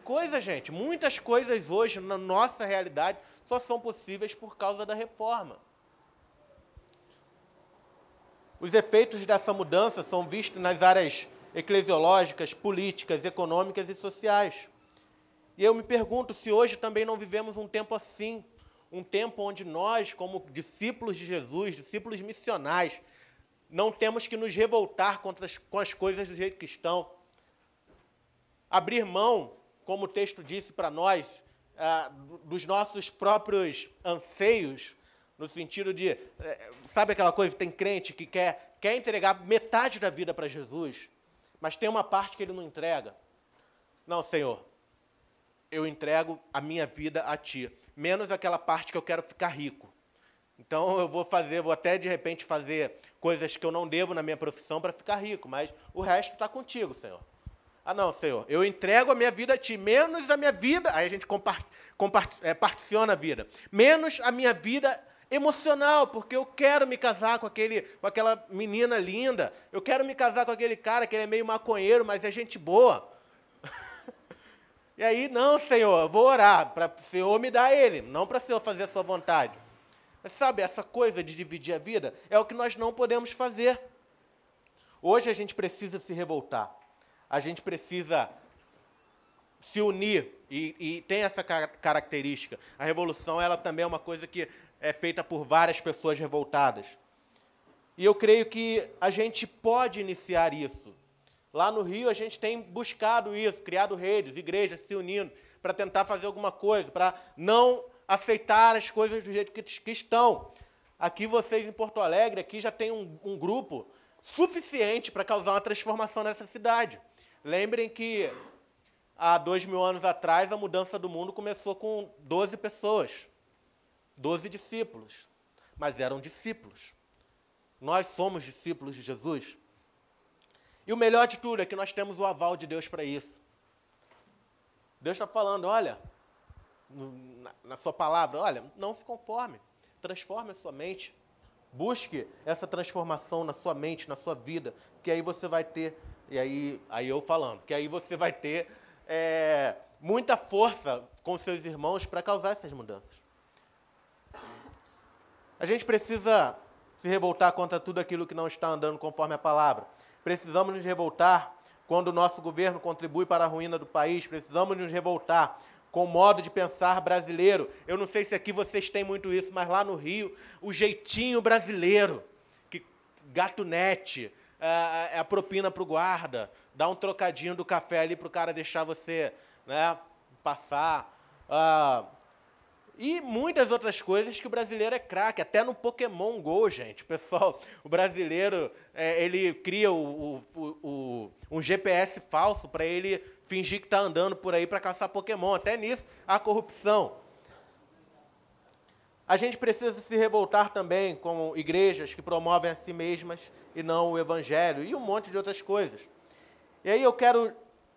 Coisa, gente, muitas coisas hoje na nossa realidade só são possíveis por causa da reforma. Os efeitos dessa mudança são vistos nas áreas eclesiológicas, políticas, econômicas e sociais. E eu me pergunto se hoje também não vivemos um tempo assim, um tempo onde nós, como discípulos de Jesus, discípulos missionais, não temos que nos revoltar contra as, com as coisas do jeito que estão. Abrir mão, como o texto disse para nós, ah, dos nossos próprios anseios, no sentido de, eh, sabe aquela coisa, tem crente que quer, quer entregar metade da vida para Jesus, mas tem uma parte que ele não entrega. Não, Senhor, eu entrego a minha vida a Ti, menos aquela parte que eu quero ficar rico. Então eu vou fazer, vou até de repente fazer coisas que eu não devo na minha profissão para ficar rico, mas o resto está contigo, Senhor. Ah, não, Senhor, eu entrego a minha vida a Ti, menos a minha vida, aí a gente compart, compart, é, particiona a vida, menos a minha vida emocional, porque eu quero me casar com, aquele, com aquela menina linda, eu quero me casar com aquele cara que ele é meio maconheiro, mas é gente boa. *laughs* e aí, não, Senhor, eu vou orar para o Senhor me dar ele, não para o Senhor fazer a sua vontade. Mas sabe, essa coisa de dividir a vida é o que nós não podemos fazer. Hoje a gente precisa se revoltar. A gente precisa se unir e, e tem essa característica. A revolução ela também é uma coisa que é feita por várias pessoas revoltadas. E eu creio que a gente pode iniciar isso. Lá no Rio a gente tem buscado isso, criado redes, igrejas se unindo para tentar fazer alguma coisa, para não aceitar as coisas do jeito que, que estão. Aqui vocês em Porto Alegre, aqui já tem um, um grupo suficiente para causar uma transformação nessa cidade. Lembrem que há dois mil anos atrás a mudança do mundo começou com 12 pessoas, 12 discípulos, mas eram discípulos. Nós somos discípulos de Jesus. E o melhor de tudo é que nós temos o aval de Deus para isso. Deus está falando: olha, na, na sua palavra, olha, não se conforme, transforme a sua mente, busque essa transformação na sua mente, na sua vida, que aí você vai ter, e aí, aí eu falando, que aí você vai ter é, muita força com seus irmãos para causar essas mudanças. A gente precisa se revoltar contra tudo aquilo que não está andando conforme a palavra. Precisamos nos revoltar quando o nosso governo contribui para a ruína do país. Precisamos nos revoltar com o modo de pensar brasileiro. Eu não sei se aqui vocês têm muito isso, mas lá no Rio, o jeitinho brasileiro, que gatunete, é, é a propina para o guarda, dá um trocadinho do café ali para o cara deixar você né, passar. Ah, e muitas outras coisas que o brasileiro é craque, até no Pokémon GO, gente. Pessoal, o brasileiro, é, ele cria o, o, o, um GPS falso para ele fingir que está andando por aí para caçar Pokémon. Até nisso, há corrupção. A gente precisa se revoltar também com igrejas que promovem a si mesmas e não o Evangelho, e um monte de outras coisas. E aí eu quero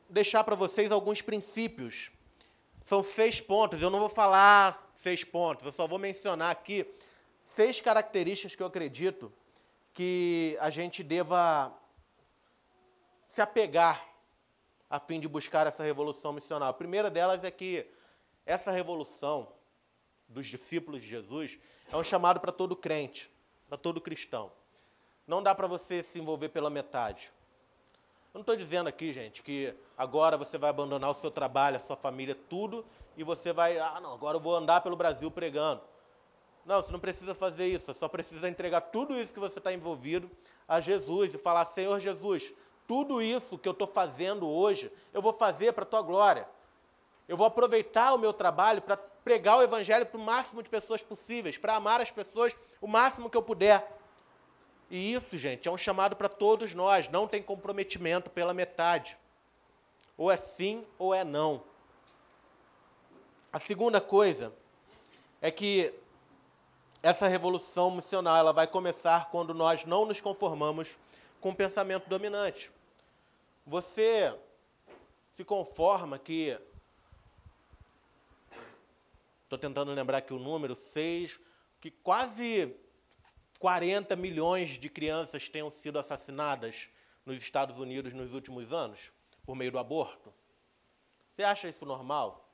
deixar para vocês alguns princípios. São seis pontos, eu não vou falar seis pontos, eu só vou mencionar aqui seis características que eu acredito que a gente deva se apegar a fim de buscar essa revolução missional. A primeira delas é que essa revolução dos discípulos de Jesus é um chamado para todo crente, para todo cristão. Não dá para você se envolver pela metade. Eu não estou dizendo aqui, gente, que agora você vai abandonar o seu trabalho, a sua família, tudo, e você vai, ah, não, agora eu vou andar pelo Brasil pregando. Não, você não precisa fazer isso, só precisa entregar tudo isso que você está envolvido a Jesus e falar: Senhor Jesus, tudo isso que eu estou fazendo hoje, eu vou fazer para a tua glória. Eu vou aproveitar o meu trabalho para pregar o evangelho para o máximo de pessoas possíveis, para amar as pessoas o máximo que eu puder. E isso, gente, é um chamado para todos nós, não tem comprometimento pela metade. Ou é sim ou é não. A segunda coisa é que essa revolução missional ela vai começar quando nós não nos conformamos com o pensamento dominante. Você se conforma que. Estou tentando lembrar aqui o número, seis, que quase 40 milhões de crianças tenham sido assassinadas nos Estados Unidos nos últimos anos, por meio do aborto. Você acha isso normal?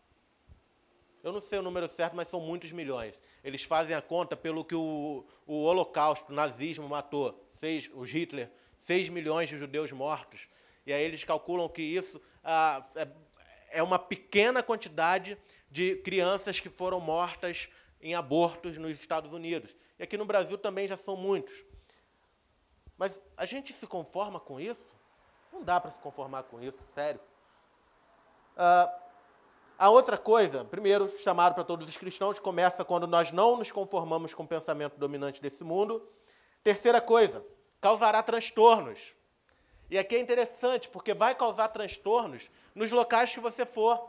Eu não sei o número certo, mas são muitos milhões. Eles fazem a conta pelo que o, o Holocausto, o nazismo matou, seis, os Hitler, 6 milhões de judeus mortos. E aí eles calculam que isso ah, é, é uma pequena quantidade de crianças que foram mortas em abortos nos Estados Unidos. E aqui no Brasil também já são muitos. Mas a gente se conforma com isso? Não dá para se conformar com isso, sério. Ah, a outra coisa, primeiro, chamado para todos os cristãos, começa quando nós não nos conformamos com o pensamento dominante desse mundo. Terceira coisa, causará transtornos. E aqui é interessante, porque vai causar transtornos nos locais que você for.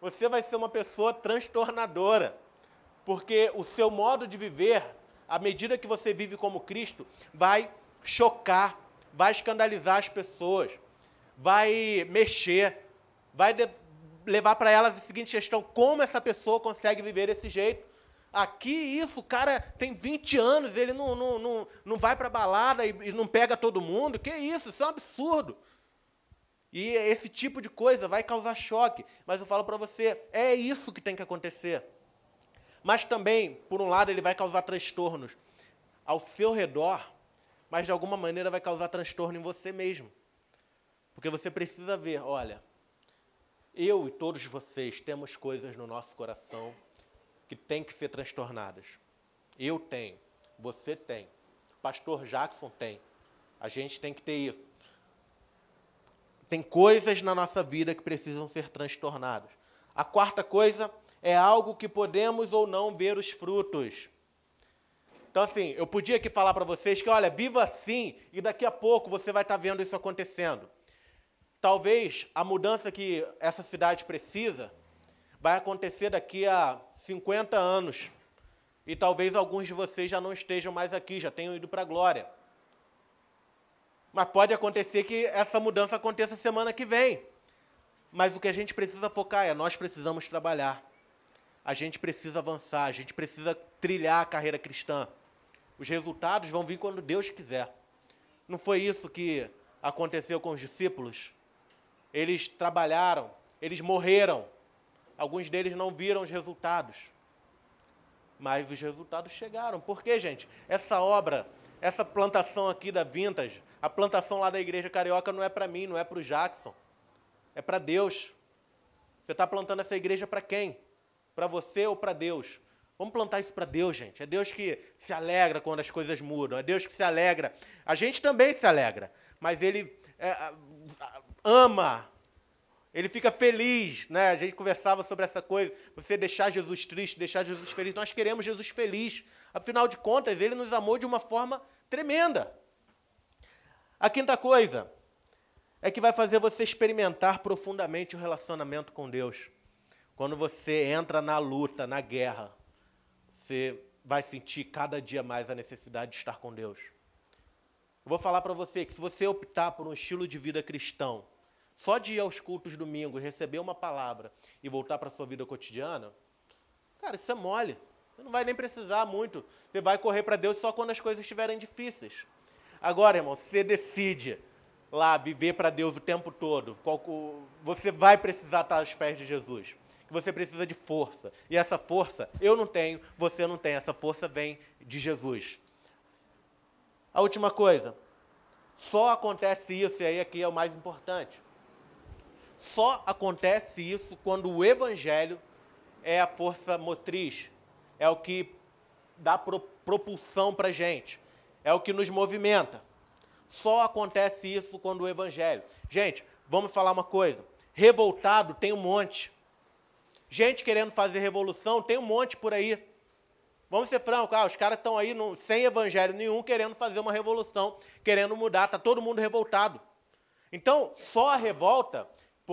Você vai ser uma pessoa transtornadora, porque o seu modo de viver, à medida que você vive como Cristo, vai chocar, vai escandalizar as pessoas, vai mexer, vai levar para elas a seguinte questão: como essa pessoa consegue viver desse jeito? Aqui, isso, o cara tem 20 anos, ele não, não, não, não vai para balada e, e, não pega todo mundo. Que isso? Isso é um absurdo. E esse tipo de coisa vai causar choque. Mas eu falo para você, é isso que tem que acontecer. Mas também, por um lado, ele vai causar transtornos ao seu redor, mas de alguma maneira vai causar transtorno em você mesmo. Porque você precisa ver, olha, eu e todos vocês temos coisas no nosso coração que têm que ser transtornadas. Eu tenho, você tem, o pastor Jackson tem. A gente tem que ter isso. Tem coisas na nossa vida que precisam ser transtornadas. A quarta coisa é algo que podemos ou não ver os frutos. Então, assim, eu podia aqui falar para vocês que, olha, viva assim e daqui a pouco você vai estar tá vendo isso acontecendo. Talvez a mudança que essa cidade precisa vai acontecer daqui a 50 anos. E talvez alguns de vocês já não estejam mais aqui, já tenham ido para a glória. Mas pode acontecer que essa mudança aconteça semana que vem. Mas o que a gente precisa focar é: nós precisamos trabalhar. A gente precisa avançar, a gente precisa trilhar a carreira cristã. Os resultados vão vir quando Deus quiser. Não foi isso que aconteceu com os discípulos? Eles trabalharam, eles morreram. Alguns deles não viram os resultados. Mas os resultados chegaram. Por quê, gente? Essa obra, essa plantação aqui da Vintage, a plantação lá da Igreja Carioca não é para mim, não é para o Jackson. É para Deus. Você está plantando essa igreja para quem? Para você ou para Deus? Vamos plantar isso para Deus, gente. É Deus que se alegra quando as coisas mudam. É Deus que se alegra. A gente também se alegra. Mas Ele é, ama, ele fica feliz, né? A gente conversava sobre essa coisa, você deixar Jesus triste, deixar Jesus feliz. Nós queremos Jesus feliz. Afinal de contas, ele nos amou de uma forma tremenda. A quinta coisa é que vai fazer você experimentar profundamente o relacionamento com Deus. Quando você entra na luta, na guerra, você vai sentir cada dia mais a necessidade de estar com Deus. Eu vou falar para você que se você optar por um estilo de vida cristão, só de ir aos cultos domingo, receber uma palavra e voltar para a sua vida cotidiana, cara, isso é mole. Você não vai nem precisar muito. Você vai correr para Deus só quando as coisas estiverem difíceis. Agora, irmão, você decide lá viver para Deus o tempo todo, você vai precisar estar aos pés de Jesus. Você precisa de força. E essa força eu não tenho, você não tem. Essa força vem de Jesus. A última coisa. Só acontece isso, e aí aqui é o mais importante. Só acontece isso quando o evangelho é a força motriz, é o que dá propulsão para a gente, é o que nos movimenta. Só acontece isso quando o evangelho. Gente, vamos falar uma coisa. Revoltado tem um monte. Gente querendo fazer revolução tem um monte por aí. Vamos ser francos, ah, os caras estão aí no, sem evangelho nenhum, querendo fazer uma revolução, querendo mudar, está todo mundo revoltado. Então, só a revolta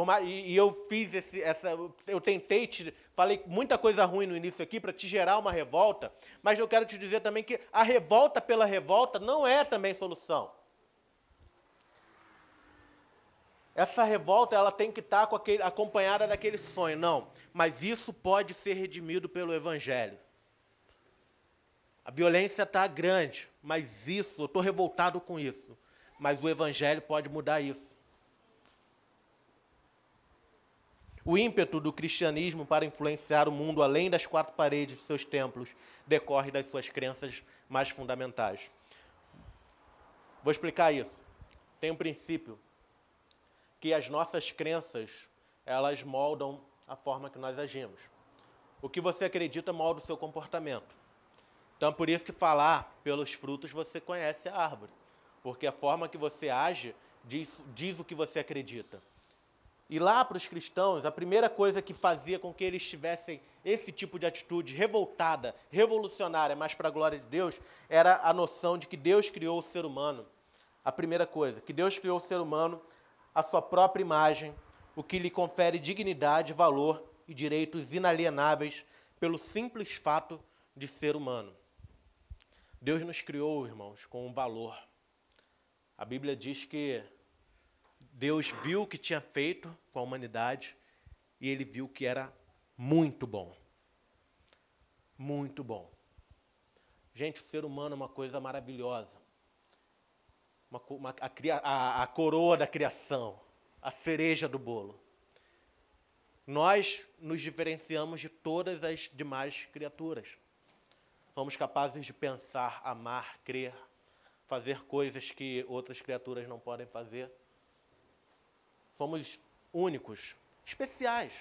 mais, e, e, eu fiz esse, essa. Eu tentei, te, falei muita coisa ruim no início aqui para te gerar uma revolta, mas eu quero te dizer também que a revolta pela revolta não é também solução. Essa revolta ela tem que estar tá com aquele, acompanhada daquele sonho, não. Mas isso pode ser redimido pelo Evangelho. A violência está grande, mas isso, eu estou revoltado com isso. Mas o Evangelho pode mudar isso. O ímpeto do cristianismo para influenciar o mundo além das quatro paredes de seus templos decorre das suas crenças mais fundamentais. Vou explicar isso. Tem um princípio que as nossas crenças, elas moldam a forma que nós agimos. O que você acredita molda o seu comportamento. Então, por isso que falar pelos frutos você conhece a árvore. porque a forma que você age diz, diz o que você acredita. E lá para os cristãos, a primeira coisa que fazia com que eles tivessem esse tipo de atitude revoltada, revolucionária, mas para a glória de Deus, era a noção de que Deus criou o ser humano. A primeira coisa, que Deus criou o ser humano à sua própria imagem, o que lhe confere dignidade, valor e direitos inalienáveis pelo simples fato de ser humano. Deus nos criou, irmãos, com um valor. A Bíblia diz que Deus viu o que tinha feito com a humanidade e ele viu que era muito bom. Muito bom. Gente, o ser humano é uma coisa maravilhosa. Uma, uma, a, a, a coroa da criação, a cereja do bolo. Nós nos diferenciamos de todas as demais criaturas. Somos capazes de pensar, amar, crer, fazer coisas que outras criaturas não podem fazer. Somos únicos, especiais.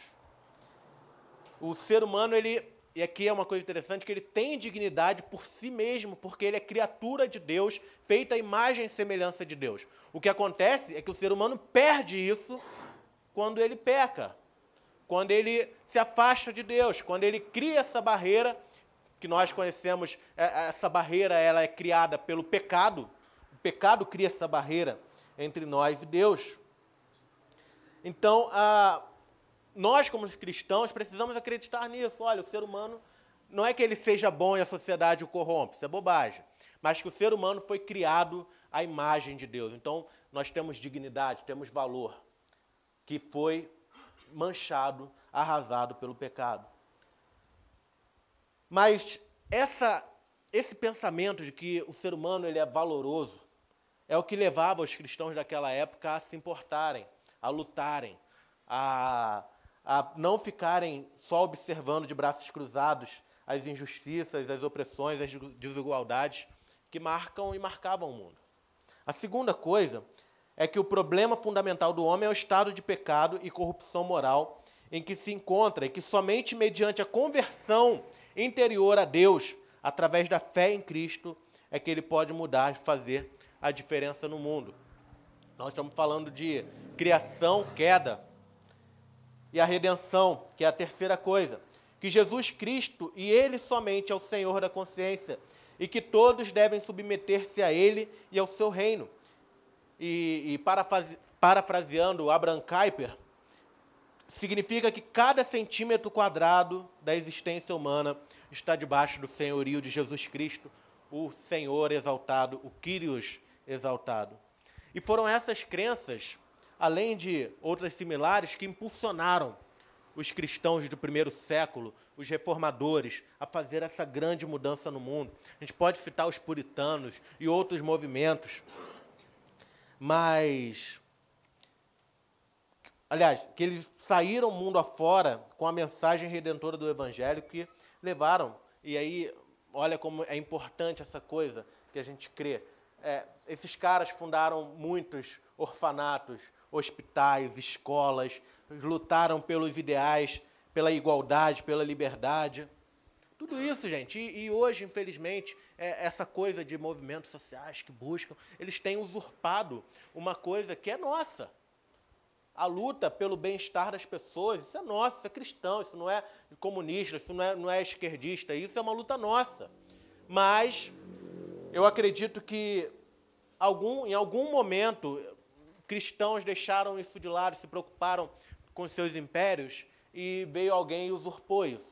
O ser humano, ele, e aqui é uma coisa interessante, que ele tem dignidade por si mesmo, porque ele é criatura de Deus, feita à imagem e semelhança de Deus. O que acontece é que o ser humano perde isso quando ele peca, quando ele se afasta de Deus, quando ele cria essa barreira que nós conhecemos, é, é, essa barreira ela é criada pelo pecado. O pecado cria essa barreira entre nós e Deus. Então, ah, nós, como cristãos, precisamos acreditar nisso. Olha, o ser humano não é que ele seja bom e a sociedade o corrompe, isso é bobagem. Mas que o ser humano foi criado à imagem de Deus. Então, nós temos dignidade, temos valor, que foi manchado, arrasado pelo pecado. Mas essa, esse pensamento de que o ser humano ele é valoroso é o que levava os cristãos daquela época a se importarem a lutarem, a, a não ficarem só observando de braços cruzados as injustiças, as opressões, as desigualdades que marcam e marcavam o mundo. A segunda coisa é que o problema fundamental do homem é o estado de pecado e corrupção moral em que se encontra e que somente mediante a conversão interior a Deus, através da fé em Cristo, é que ele pode mudar e fazer a diferença no mundo. Nós estamos falando de criação, queda. E a redenção, que é a terceira coisa. Que Jesus Cristo e Ele somente é o Senhor da consciência. E que todos devem submeter-se a Ele e ao seu reino. E, e parafraseando Abraham Kuyper, significa que cada centímetro quadrado da existência humana está debaixo do senhorio de Jesus Cristo, o Senhor exaltado, o Kyrios exaltado. E foram essas crenças, além de outras similares, que impulsionaram os cristãos do primeiro século, os reformadores, a fazer essa grande mudança no mundo. A gente pode citar os puritanos e outros movimentos, mas. Aliás, que eles saíram mundo afora com a mensagem redentora do Evangelho que levaram. E aí, olha como é importante essa coisa que a gente crê é, esses caras fundaram muitos orfanatos, hospitais, escolas, lutaram pelos ideais, pela igualdade, pela liberdade. Tudo isso, gente. E, e hoje, infelizmente, é, essa coisa de movimentos sociais que buscam, eles têm usurpado uma coisa que é nossa. A luta pelo bem-estar das pessoas, isso é nosso, isso é cristão, isso não é comunista, isso não é, não é esquerdista, isso é uma luta nossa. Mas eu acredito que algum, em algum momento cristãos deixaram isso de lado, se preocuparam com seus impérios e veio alguém e usurpou isso.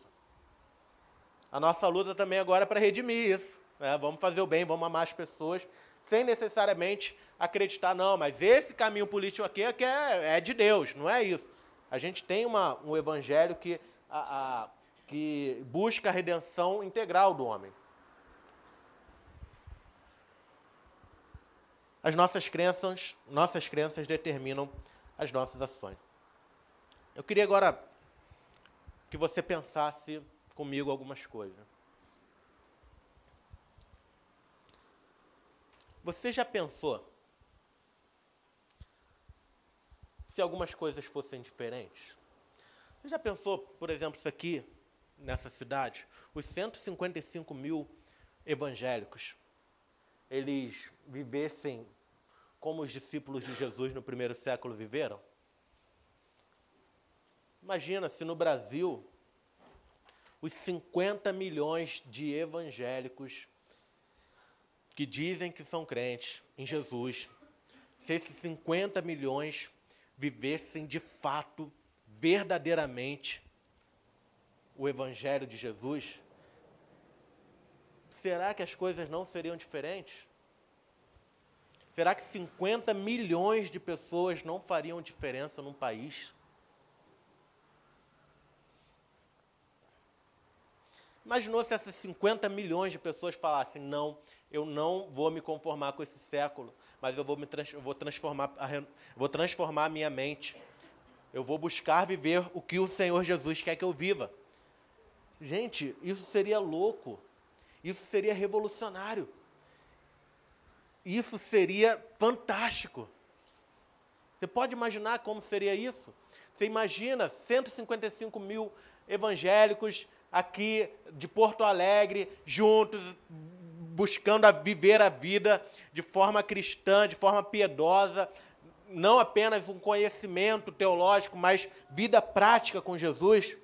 A nossa luta também agora é para redimir isso. Né? Vamos fazer o bem, vamos amar as pessoas, sem necessariamente acreditar, não, mas esse caminho político aqui é, é, é de Deus, não é isso. A gente tem uma, um evangelho que, a, a, que busca a redenção integral do homem. As nossas crenças, nossas crenças determinam as nossas ações. Eu queria agora que você pensasse comigo algumas coisas. Você já pensou se algumas coisas fossem diferentes? Você já pensou, por exemplo, isso aqui, nessa cidade, os 155 mil evangélicos, eles vivessem como os discípulos de Jesus no primeiro século viveram? Imagina se no Brasil os 50 milhões de evangélicos que dizem que são crentes em Jesus, se esses 50 milhões vivessem de fato, verdadeiramente, o Evangelho de Jesus, será que as coisas não seriam diferentes? Será que 50 milhões de pessoas não fariam diferença num país? Imaginou se essas 50 milhões de pessoas falassem: não, eu não vou me conformar com esse século, mas eu vou, me trans, vou, transformar, a, vou transformar a minha mente. Eu vou buscar viver o que o Senhor Jesus quer que eu viva. Gente, isso seria louco. Isso seria revolucionário. Isso seria fantástico. Você pode imaginar como seria isso? Você imagina 155 mil evangélicos aqui de Porto Alegre, juntos, buscando a viver a vida de forma cristã, de forma piedosa, não apenas um conhecimento teológico, mas vida prática com Jesus.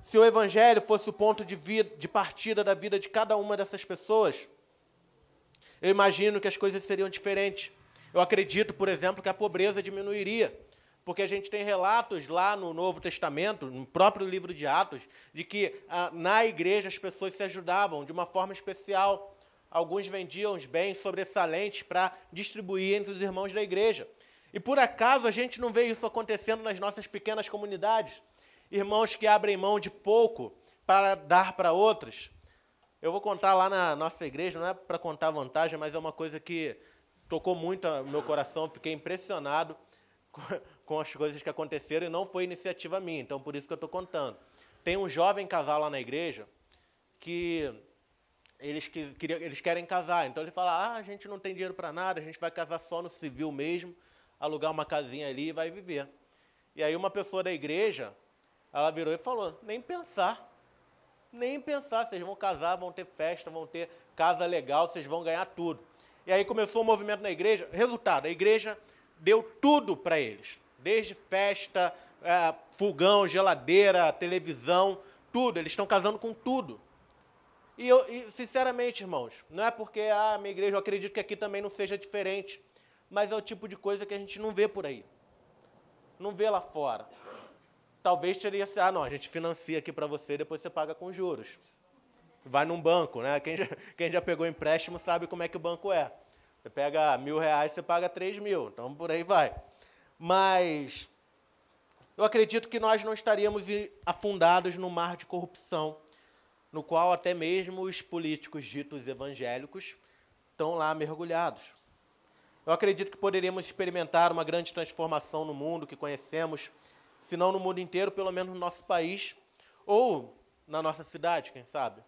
Se o Evangelho fosse o ponto de, vida, de partida da vida de cada uma dessas pessoas, eu imagino que as coisas seriam diferentes. Eu acredito, por exemplo, que a pobreza diminuiria porque a gente tem relatos lá no Novo Testamento, no próprio livro de Atos, de que ah, na igreja as pessoas se ajudavam de uma forma especial. Alguns vendiam os bens sobressalentes para distribuir entre os irmãos da igreja. E por acaso a gente não vê isso acontecendo nas nossas pequenas comunidades? Irmãos que abrem mão de pouco para dar para outros. Eu vou contar lá na nossa igreja, não é para contar vantagem, mas é uma coisa que tocou muito meu coração, fiquei impressionado *laughs* com as coisas que aconteceram e não foi iniciativa minha, então por isso que eu estou contando. Tem um jovem casal lá na igreja que eles, que, eles querem casar, então ele fala: ah, a gente não tem dinheiro para nada, a gente vai casar só no civil mesmo, alugar uma casinha ali e vai viver. E aí uma pessoa da igreja, ela virou e falou: nem pensar, nem pensar, vocês vão casar, vão ter festa, vão ter casa legal, vocês vão ganhar tudo. E aí começou o um movimento na igreja, resultado, a igreja deu tudo para eles desde festa, é, fogão, geladeira, televisão, tudo. Eles estão casando com tudo. E, eu, e, sinceramente, irmãos, não é porque ah, a minha igreja, eu acredito que aqui também não seja diferente, mas é o tipo de coisa que a gente não vê por aí. Não vê lá fora. Talvez teria ah, não, a gente financia aqui para você, depois você paga com juros. Vai num banco, né? Quem já, *laughs* quem já pegou empréstimo sabe como é que o banco é. Você pega mil reais, você paga três mil. Então, por aí vai mas eu acredito que nós não estaríamos afundados no mar de corrupção, no qual até mesmo os políticos ditos evangélicos estão lá mergulhados. Eu acredito que poderíamos experimentar uma grande transformação no mundo que conhecemos, se não no mundo inteiro, pelo menos no nosso país, ou na nossa cidade, quem sabe.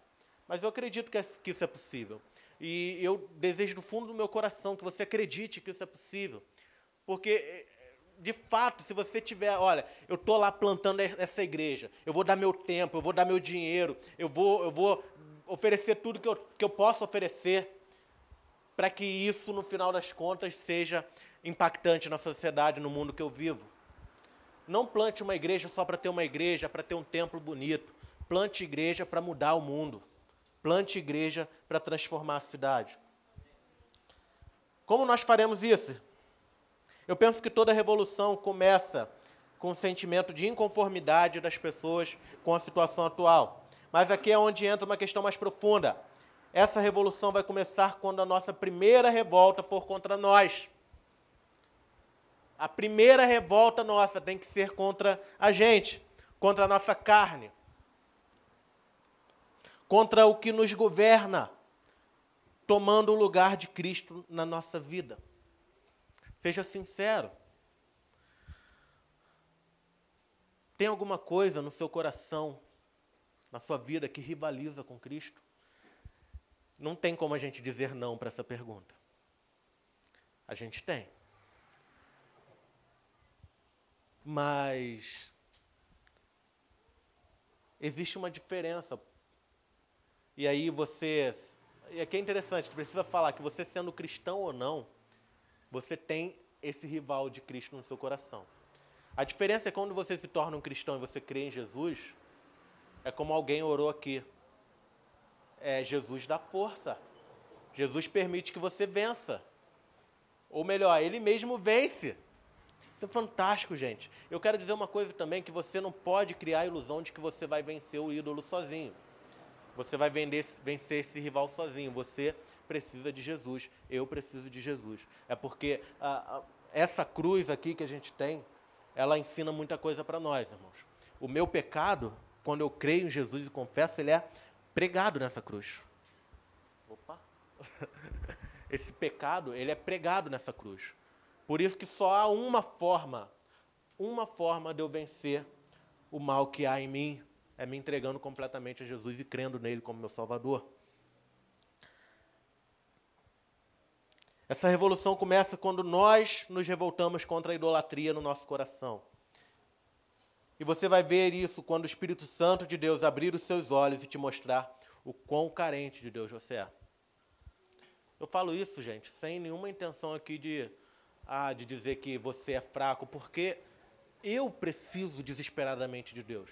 Mas eu acredito que isso é possível. E eu desejo do fundo do meu coração que você acredite que isso é possível. Porque de fato, se você tiver, olha, eu estou lá plantando essa igreja, eu vou dar meu tempo, eu vou dar meu dinheiro, eu vou, eu vou oferecer tudo que eu, que eu posso oferecer para que isso, no final das contas, seja impactante na sociedade, no mundo que eu vivo. Não plante uma igreja só para ter uma igreja, para ter um templo bonito. Plante igreja para mudar o mundo. Plante igreja para transformar a cidade. Como nós faremos isso? Eu penso que toda revolução começa com o sentimento de inconformidade das pessoas com a situação atual. Mas aqui é onde entra uma questão mais profunda. Essa revolução vai começar quando a nossa primeira revolta for contra nós. A primeira revolta nossa tem que ser contra a gente, contra a nossa carne, contra o que nos governa, tomando o lugar de Cristo na nossa vida. Seja sincero. Tem alguma coisa no seu coração, na sua vida, que rivaliza com Cristo? Não tem como a gente dizer não para essa pergunta. A gente tem. Mas existe uma diferença. E aí você. E aqui é interessante, precisa falar que você sendo cristão ou não, você tem esse rival de Cristo no seu coração. A diferença é quando você se torna um cristão e você crê em Jesus, é como alguém orou aqui. É Jesus dá força. Jesus permite que você vença. Ou melhor, ele mesmo vence. Isso é fantástico, gente. Eu quero dizer uma coisa também, que você não pode criar a ilusão de que você vai vencer o ídolo sozinho. Você vai vender, vencer esse rival sozinho. Você precisa de Jesus. Eu preciso de Jesus. É porque a, a, essa cruz aqui que a gente tem, ela ensina muita coisa para nós, irmãos. O meu pecado, quando eu creio em Jesus e confesso, ele é pregado nessa cruz. Opa! *laughs* Esse pecado, ele é pregado nessa cruz. Por isso que só há uma forma, uma forma de eu vencer o mal que há em mim, é me entregando completamente a Jesus e crendo nele como meu Salvador. Essa revolução começa quando nós nos revoltamos contra a idolatria no nosso coração. E você vai ver isso quando o Espírito Santo de Deus abrir os seus olhos e te mostrar o quão carente de Deus você é. Eu falo isso, gente, sem nenhuma intenção aqui de ah, de dizer que você é fraco, porque eu preciso desesperadamente de Deus.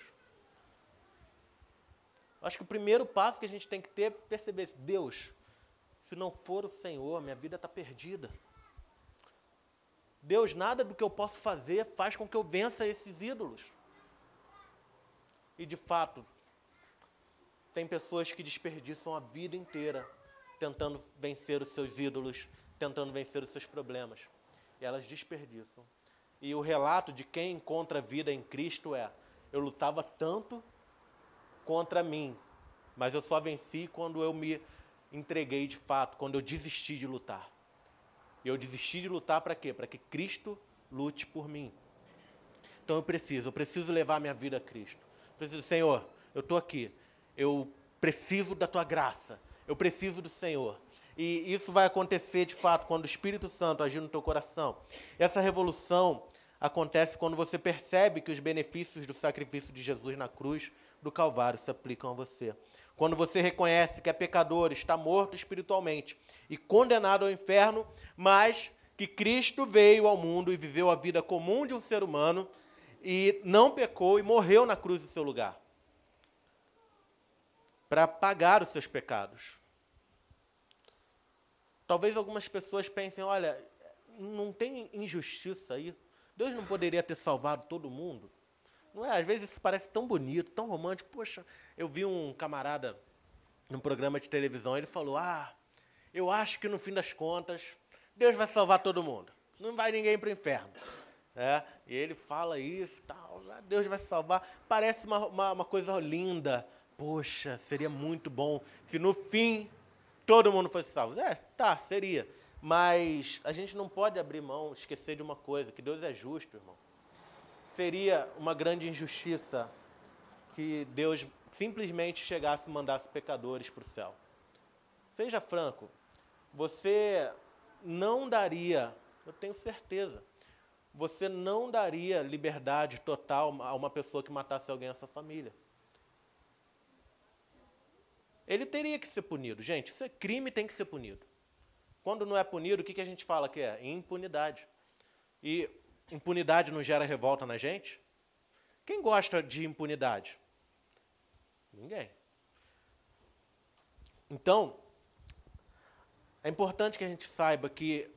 Acho que o primeiro passo que a gente tem que ter é perceber: Deus, se não for o Senhor, minha vida está perdida. Deus, nada do que eu posso fazer faz com que eu vença esses ídolos. E de fato, tem pessoas que desperdiçam a vida inteira tentando vencer os seus ídolos, tentando vencer os seus problemas elas desperdiçam. E o relato de quem encontra vida em Cristo é: eu lutava tanto contra mim, mas eu só venci quando eu me entreguei de fato, quando eu desisti de lutar. Eu desisti de lutar para quê? Para que Cristo lute por mim. Então eu preciso, eu preciso levar minha vida a Cristo. Eu preciso, Senhor, eu estou aqui. Eu preciso da tua graça. Eu preciso do Senhor. E isso vai acontecer de fato quando o Espírito Santo agir no teu coração. Essa revolução acontece quando você percebe que os benefícios do sacrifício de Jesus na cruz do Calvário se aplicam a você. Quando você reconhece que é pecador, está morto espiritualmente e condenado ao inferno, mas que Cristo veio ao mundo e viveu a vida comum de um ser humano e não pecou e morreu na cruz do seu lugar para pagar os seus pecados. Talvez algumas pessoas pensem: olha, não tem injustiça aí? Deus não poderia ter salvado todo mundo? Não é? Às vezes isso parece tão bonito, tão romântico. Poxa, eu vi um camarada num programa de televisão, ele falou: Ah, eu acho que no fim das contas, Deus vai salvar todo mundo. Não vai ninguém para o inferno. É, e ele fala isso, tal, ah, Deus vai salvar. Parece uma, uma, uma coisa linda. Poxa, seria muito bom se no fim todo mundo fosse salvo. É, tá, seria. Mas a gente não pode abrir mão, esquecer de uma coisa, que Deus é justo, irmão. Seria uma grande injustiça que Deus simplesmente chegasse e mandasse pecadores para o céu. Seja franco, você não daria, eu tenho certeza, você não daria liberdade total a uma pessoa que matasse alguém da sua família. Ele teria que ser punido. Gente, isso é crime, tem que ser punido. Quando não é punido, o que, que a gente fala que é? Impunidade. E impunidade não gera revolta na gente? Quem gosta de impunidade? Ninguém. Então, é importante que a gente saiba que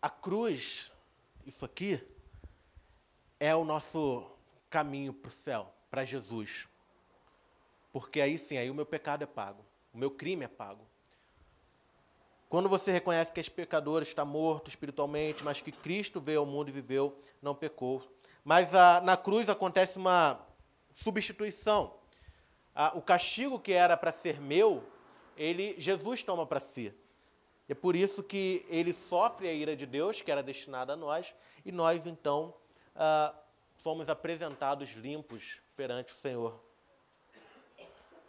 a cruz, isso aqui, é o nosso caminho para o céu, para Jesus. Porque aí sim, aí o meu pecado é pago. O meu crime é pago. Quando você reconhece que esse pecador está morto espiritualmente, mas que Cristo veio ao mundo e viveu, não pecou. Mas na cruz acontece uma substituição. O castigo que era para ser meu, ele Jesus toma para si. É por isso que ele sofre a ira de Deus, que era destinada a nós, e nós então ah, somos apresentados limpos perante o Senhor.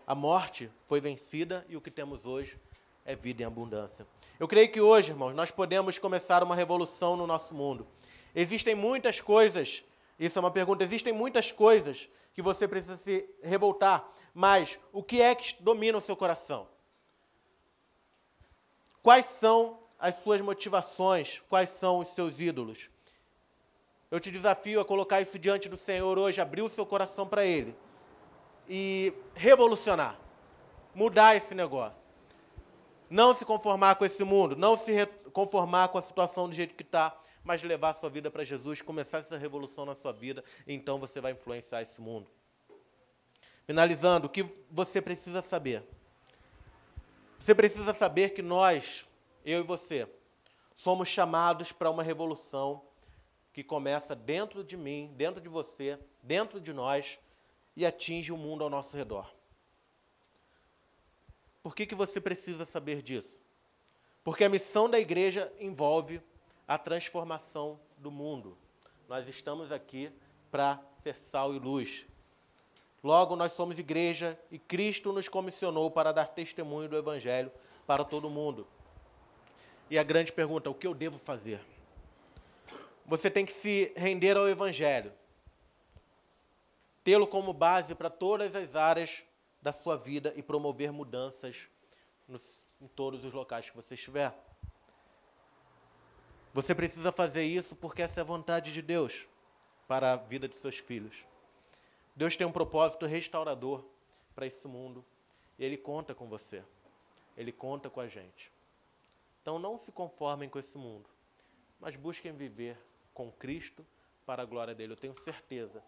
A morte foi vencida e o que temos hoje é vida em abundância. Eu creio que hoje, irmãos, nós podemos começar uma revolução no nosso mundo. Existem muitas coisas, isso é uma pergunta, existem muitas coisas que você precisa se revoltar, mas o que é que domina o seu coração? Quais são as suas motivações? Quais são os seus ídolos? Eu te desafio a colocar isso diante do Senhor hoje, abrir o seu coração para Ele e revolucionar, mudar esse negócio. Não se conformar com esse mundo, não se conformar com a situação do jeito que está, mas levar a sua vida para Jesus, começar essa revolução na sua vida, então você vai influenciar esse mundo. Finalizando, o que você precisa saber? Você precisa saber que nós, eu e você, somos chamados para uma revolução que começa dentro de mim, dentro de você, dentro de nós e atinge o mundo ao nosso redor. Por que, que você precisa saber disso? Porque a missão da igreja envolve a transformação do mundo. Nós estamos aqui para ser sal e luz. Logo, nós somos igreja e Cristo nos comissionou para dar testemunho do Evangelho para todo mundo. E a grande pergunta: o que eu devo fazer? Você tem que se render ao Evangelho, tê-lo como base para todas as áreas da sua vida e promover mudanças nos, em todos os locais que você estiver. Você precisa fazer isso porque essa é a vontade de Deus para a vida de seus filhos. Deus tem um propósito restaurador para esse mundo e Ele conta com você. Ele conta com a gente. Então não se conformem com esse mundo, mas busquem viver com Cristo para a glória dele. Eu tenho certeza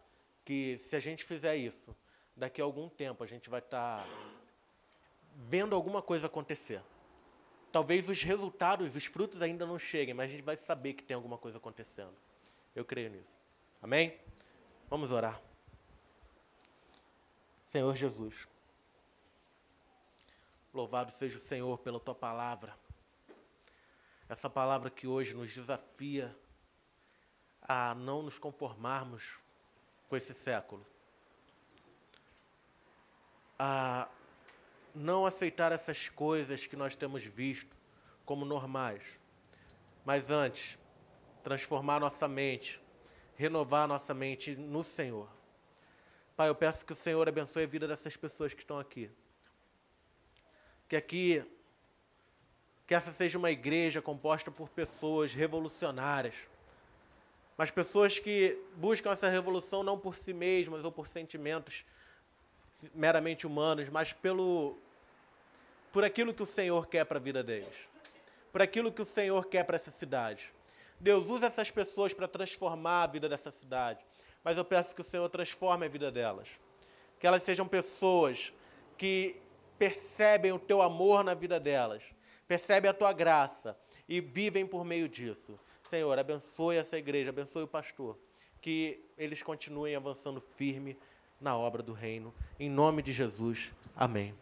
que se a gente fizer isso, daqui a algum tempo a gente vai estar tá vendo alguma coisa acontecer. Talvez os resultados, os frutos ainda não cheguem, mas a gente vai saber que tem alguma coisa acontecendo. Eu creio nisso. Amém? Vamos orar. Senhor Jesus. Louvado seja o Senhor pela tua palavra. Essa palavra que hoje nos desafia a não nos conformarmos com esse século. A não aceitar essas coisas que nós temos visto como normais. Mas antes, transformar nossa mente, renovar nossa mente no Senhor Pai, eu peço que o Senhor abençoe a vida dessas pessoas que estão aqui. Que aqui, que essa seja uma igreja composta por pessoas revolucionárias, mas pessoas que buscam essa revolução não por si mesmas ou por sentimentos meramente humanos, mas pelo por aquilo que o Senhor quer para a vida deles, por aquilo que o Senhor quer para essa cidade. Deus usa essas pessoas para transformar a vida dessa cidade mas eu peço que o Senhor transforme a vida delas. Que elas sejam pessoas que percebem o teu amor na vida delas, percebem a tua graça e vivem por meio disso. Senhor, abençoe essa igreja, abençoe o pastor, que eles continuem avançando firme na obra do reino. Em nome de Jesus. Amém.